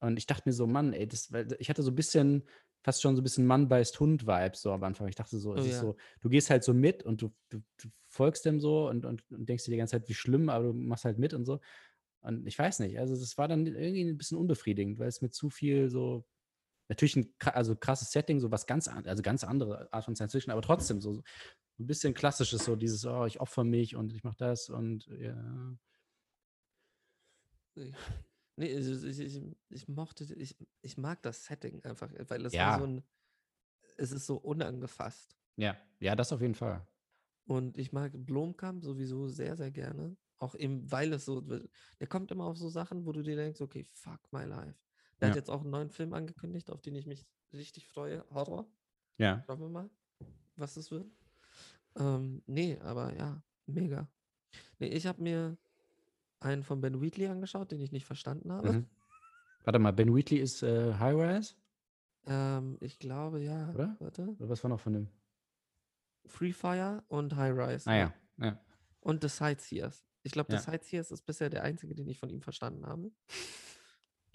Und ich dachte mir so, Mann, ey, das, weil ich hatte so ein bisschen, fast schon so ein bisschen Mann beißt Hund-Vibes so am Anfang. Ich dachte so, es Oh ist ja. so, du gehst halt so mit und du, du, du folgst dem so und, und, und denkst dir die ganze Zeit, wie schlimm, aber du machst halt mit und so. Und ich weiß nicht, also das war dann irgendwie ein bisschen unbefriedigend, weil es mir zu viel so, natürlich ein also krasses Setting, so was ganz, an- also ganz andere Art von Science Fiction, aber trotzdem so, so ein bisschen klassisches, so dieses, oh, ich opfer mich und ich mach das und ja. Nee, also ich, ich, ich mochte, ich, ich mag das Setting einfach, weil es Ja. war so ein, es ist so unangefasst. Ja, ja, das auf jeden Fall. Und ich mag Blomkamp sowieso sehr, sehr gerne. Auch eben, weil es so, der kommt immer auf so Sachen, wo du dir denkst, okay, fuck my life. Der hat Ja. jetzt auch einen neuen Film angekündigt, auf den ich mich richtig freue. Horror. Ja. Schauen wir mal, was das wird. Ähm, nee, aber ja, mega. Nee, ich habe mir einen von Ben Wheatley angeschaut, den ich nicht verstanden habe. Mhm. Warte mal, Ben Wheatley ist äh, High Rise? Ähm, ich glaube, ja. Oder? Warte. Oder was war noch von dem? Free Fire und High Rise. Ah ja, ja. Und The Sightseers. Ich glaube, Ja. The Sightseers ist bisher der einzige, den ich von ihm verstanden habe.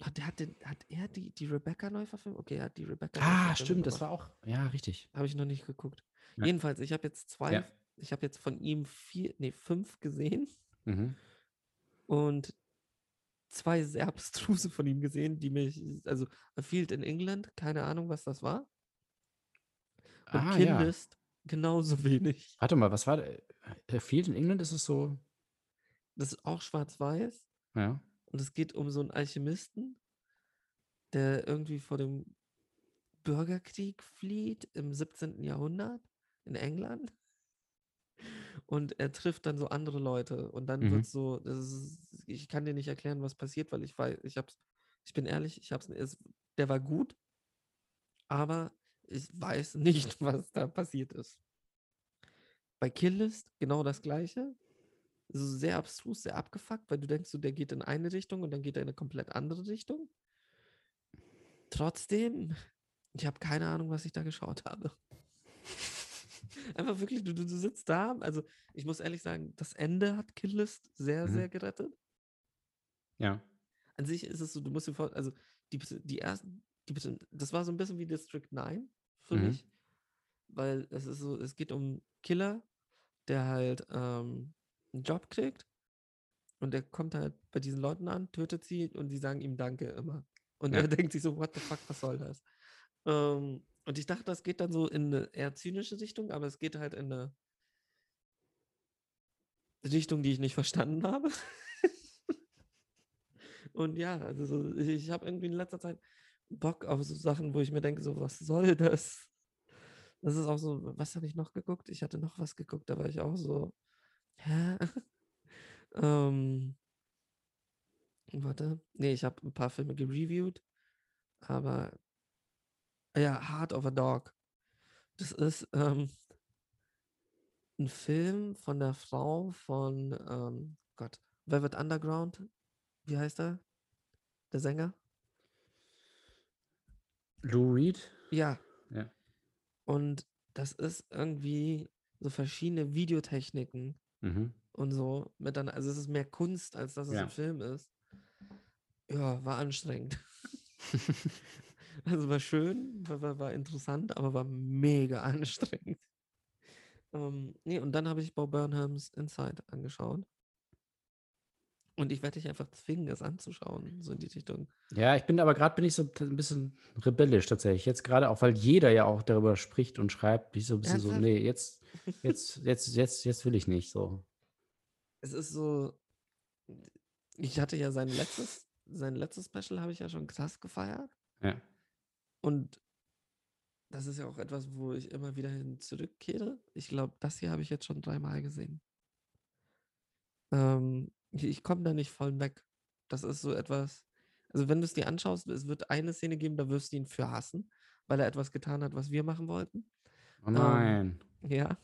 Hat, der, hat, den, hat er die, die Rebecca neu verfilmt? Okay, er hat die Rebecca. neu Ah, stimmt, das war auch, ja, richtig. Habe ich noch nicht geguckt. Ja. Jedenfalls, ich habe jetzt zwei, ich habe jetzt von ihm vier, nee, fünf gesehen Mhm. Und zwei sehr abstruse von ihm gesehen, die mich, also A Field in England, keine Ahnung, was das war. Und Ah, ja. Kindest genauso wenig. Warte mal, was war der? äh, Field in England ist es so, Das ist auch schwarz-weiß. ja. Und es geht um so einen Alchemisten, der irgendwie vor dem Bürgerkrieg flieht im 17. Jahrhundert in England. Und er trifft dann so andere Leute. Und dann Mhm. wird so, das ist, ich kann dir nicht erklären, was passiert, weil ich weiß, ich hab's, ich bin ehrlich, ich hab's, es, der war gut, aber ich weiß nicht, was da passiert ist. Bei Killlist genau das gleiche. So sehr abstrus, sehr abgefuckt, weil du denkst, so, der geht in eine Richtung und dann geht er in eine komplett andere Richtung. Trotzdem, ich habe keine Ahnung, was ich da geschaut habe. Einfach wirklich, du, du, du sitzt da. Also, ich muss ehrlich sagen, das Ende hat Killlist sehr, Mhm. sehr gerettet. Ja. An sich ist es so, du musst dir vor, also die, die ersten, die, das war so ein bisschen wie District 9 für Mhm. mich, weil es ist so, es geht um Killer, der halt ähm, einen Job kriegt und der kommt halt bei diesen Leuten an, tötet sie und die sagen ihm Danke immer. Und Ja. er denkt sich so, what the fuck, was soll das? Ähm, und ich dachte, das geht dann so in eine eher zynische Richtung, aber es geht halt in eine Richtung, die ich nicht verstanden habe. Und ja, also so, ich, ich habe irgendwie in letzter Zeit Bock auf so Sachen, wo ich mir denke, so, was soll das? Das ist auch so, was habe ich noch geguckt? Ich hatte noch was geguckt, da war ich auch so, hä? ähm, warte, nee, ich habe ein paar Filme gereviewt, aber ja, Heart of a Dog. Das ist ähm, ein Film von der Frau von, ähm, Gott, Velvet Underground. Wie heißt er? Der Sänger? Lou Reed? Ja. Ja. Und das ist irgendwie so verschiedene Videotechniken Mhm. und so miteinander. Also es ist mehr Kunst, als dass es Ja. ein Film ist. Ja, war anstrengend. also war schön, war, war, interessant, aber war mega anstrengend. Ähm, nee, und dann habe ich Bo Burnhams Inside angeschaut. Und ich werde dich einfach zwingen, es anzuschauen, so in die Richtung. Ja, ich bin aber gerade bin ich so ein bisschen rebellisch tatsächlich. Jetzt gerade auch, weil jeder ja auch darüber spricht und schreibt, bin ich so ein bisschen so, Ernsthaft? nee, jetzt, jetzt, jetzt, jetzt, jetzt will ich nicht so. Es ist so, ich hatte ja sein letztes, sein letztes Special habe ich ja schon krass gefeiert. Ja. Und das ist ja auch etwas, wo ich immer wieder hin zurückkehre. Ich glaube, das hier habe ich jetzt schon dreimal gesehen. Ähm, ich komme da nicht voll weg. Das ist so etwas, also wenn du es dir anschaust, es wird eine Szene geben, da wirst du ihn für hassen, weil er etwas getan hat, was wir machen wollten. Oh nein. Ja.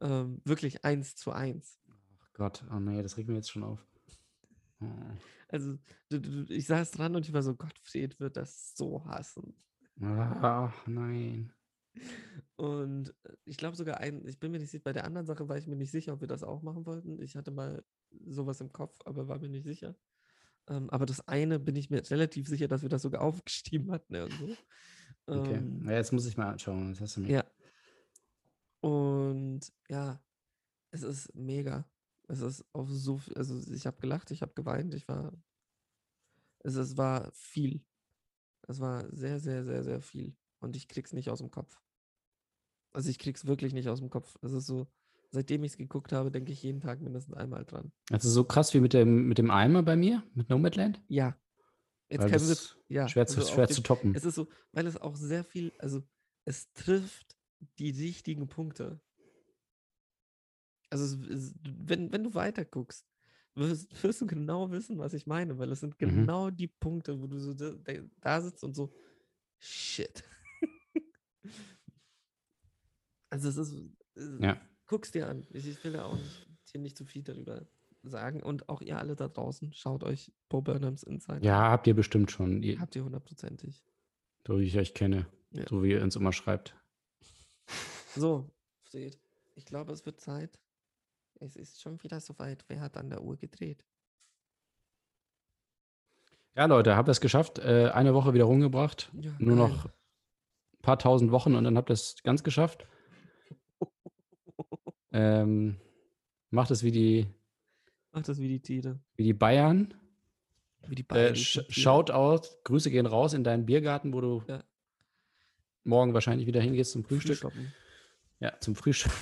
ähm, wirklich eins zu eins. Ach Gott, oh nee, das regt mir jetzt schon auf. Oh. Also, ich saß dran und ich war so, Gottfried wird das so hassen. Ach nein. Und äh, ich glaube sogar ein, ich bin mir nicht sicher, bei der anderen Sache war ich mir nicht sicher, ob wir das auch machen wollten. Ich hatte mal sowas im Kopf, aber war mir nicht sicher. Ähm, aber das eine bin ich mir relativ sicher, dass wir das sogar aufgeschrieben hatten irgendwo. Okay. Ähm, Ja, jetzt muss ich mal anschauen. Das hast du mir. Ja. Und ja, es ist mega. Es ist auf so viel, also ich habe gelacht, ich habe geweint, ich war, es, es war viel. Es war sehr, sehr, sehr, sehr viel. Und ich krieg's nicht aus dem Kopf. Also ich krieg's wirklich nicht aus dem Kopf. Es ist so, seitdem ich es geguckt habe, denke ich jeden Tag mindestens einmal dran. Also so krass wie mit dem, mit dem Eimer bei mir, mit Nomadland? Ja. Jetzt können wir, ja, schwer zu, also schwer zu toppen. Es ist so, weil es auch sehr viel, also es trifft die richtigen Punkte. Also es, wenn, wenn du weiter guckst, wirst, wirst du genau wissen, was ich meine, weil es sind Mhm. genau die Punkte, wo du so da, da- sitzt und so, shit. also es ist, es, Ja. guck's dir an. Ich, ich will da auch nicht, hier nicht zu viel darüber sagen. Und auch ihr alle da draußen, schaut euch Bo Burnhams Inside Ja, habt ihr bestimmt schon, ihr, Habt ihr hundertprozentig. so wie ich euch kenne. Ja. So wie ihr uns immer schreibt. So, Fred, ich glaube, es wird Zeit. Es ist schon wieder soweit. Wer hat an der Uhr gedreht? Ja, Leute, habt ihr es geschafft. Äh, eine Woche wieder rumgebracht. Ja, Nur geil. noch ein paar tausend Wochen und dann habt ihr es ganz geschafft. Ähm, macht es wie die, Ach, das wie die Tiere. wie die Bayern. Wie die Äh, bayerischen sch Tiere. schaut aus. Grüße gehen raus in deinen Biergarten, wo du Ja. morgen wahrscheinlich wieder hingehst zum Frühstück. Ja, zum Frühstück.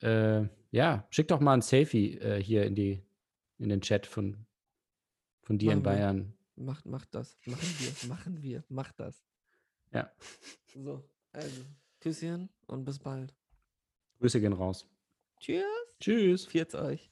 Äh, ja, schick doch mal ein Selfie äh, hier in die in den Chat von, von dir in Machen wir. Bayern. Macht, macht das. Machen wir. Machen wir. Macht das. Ja. So, also. Küsschen und bis bald. Grüße gehen raus. Tschüss. Tschüss. Viert euch.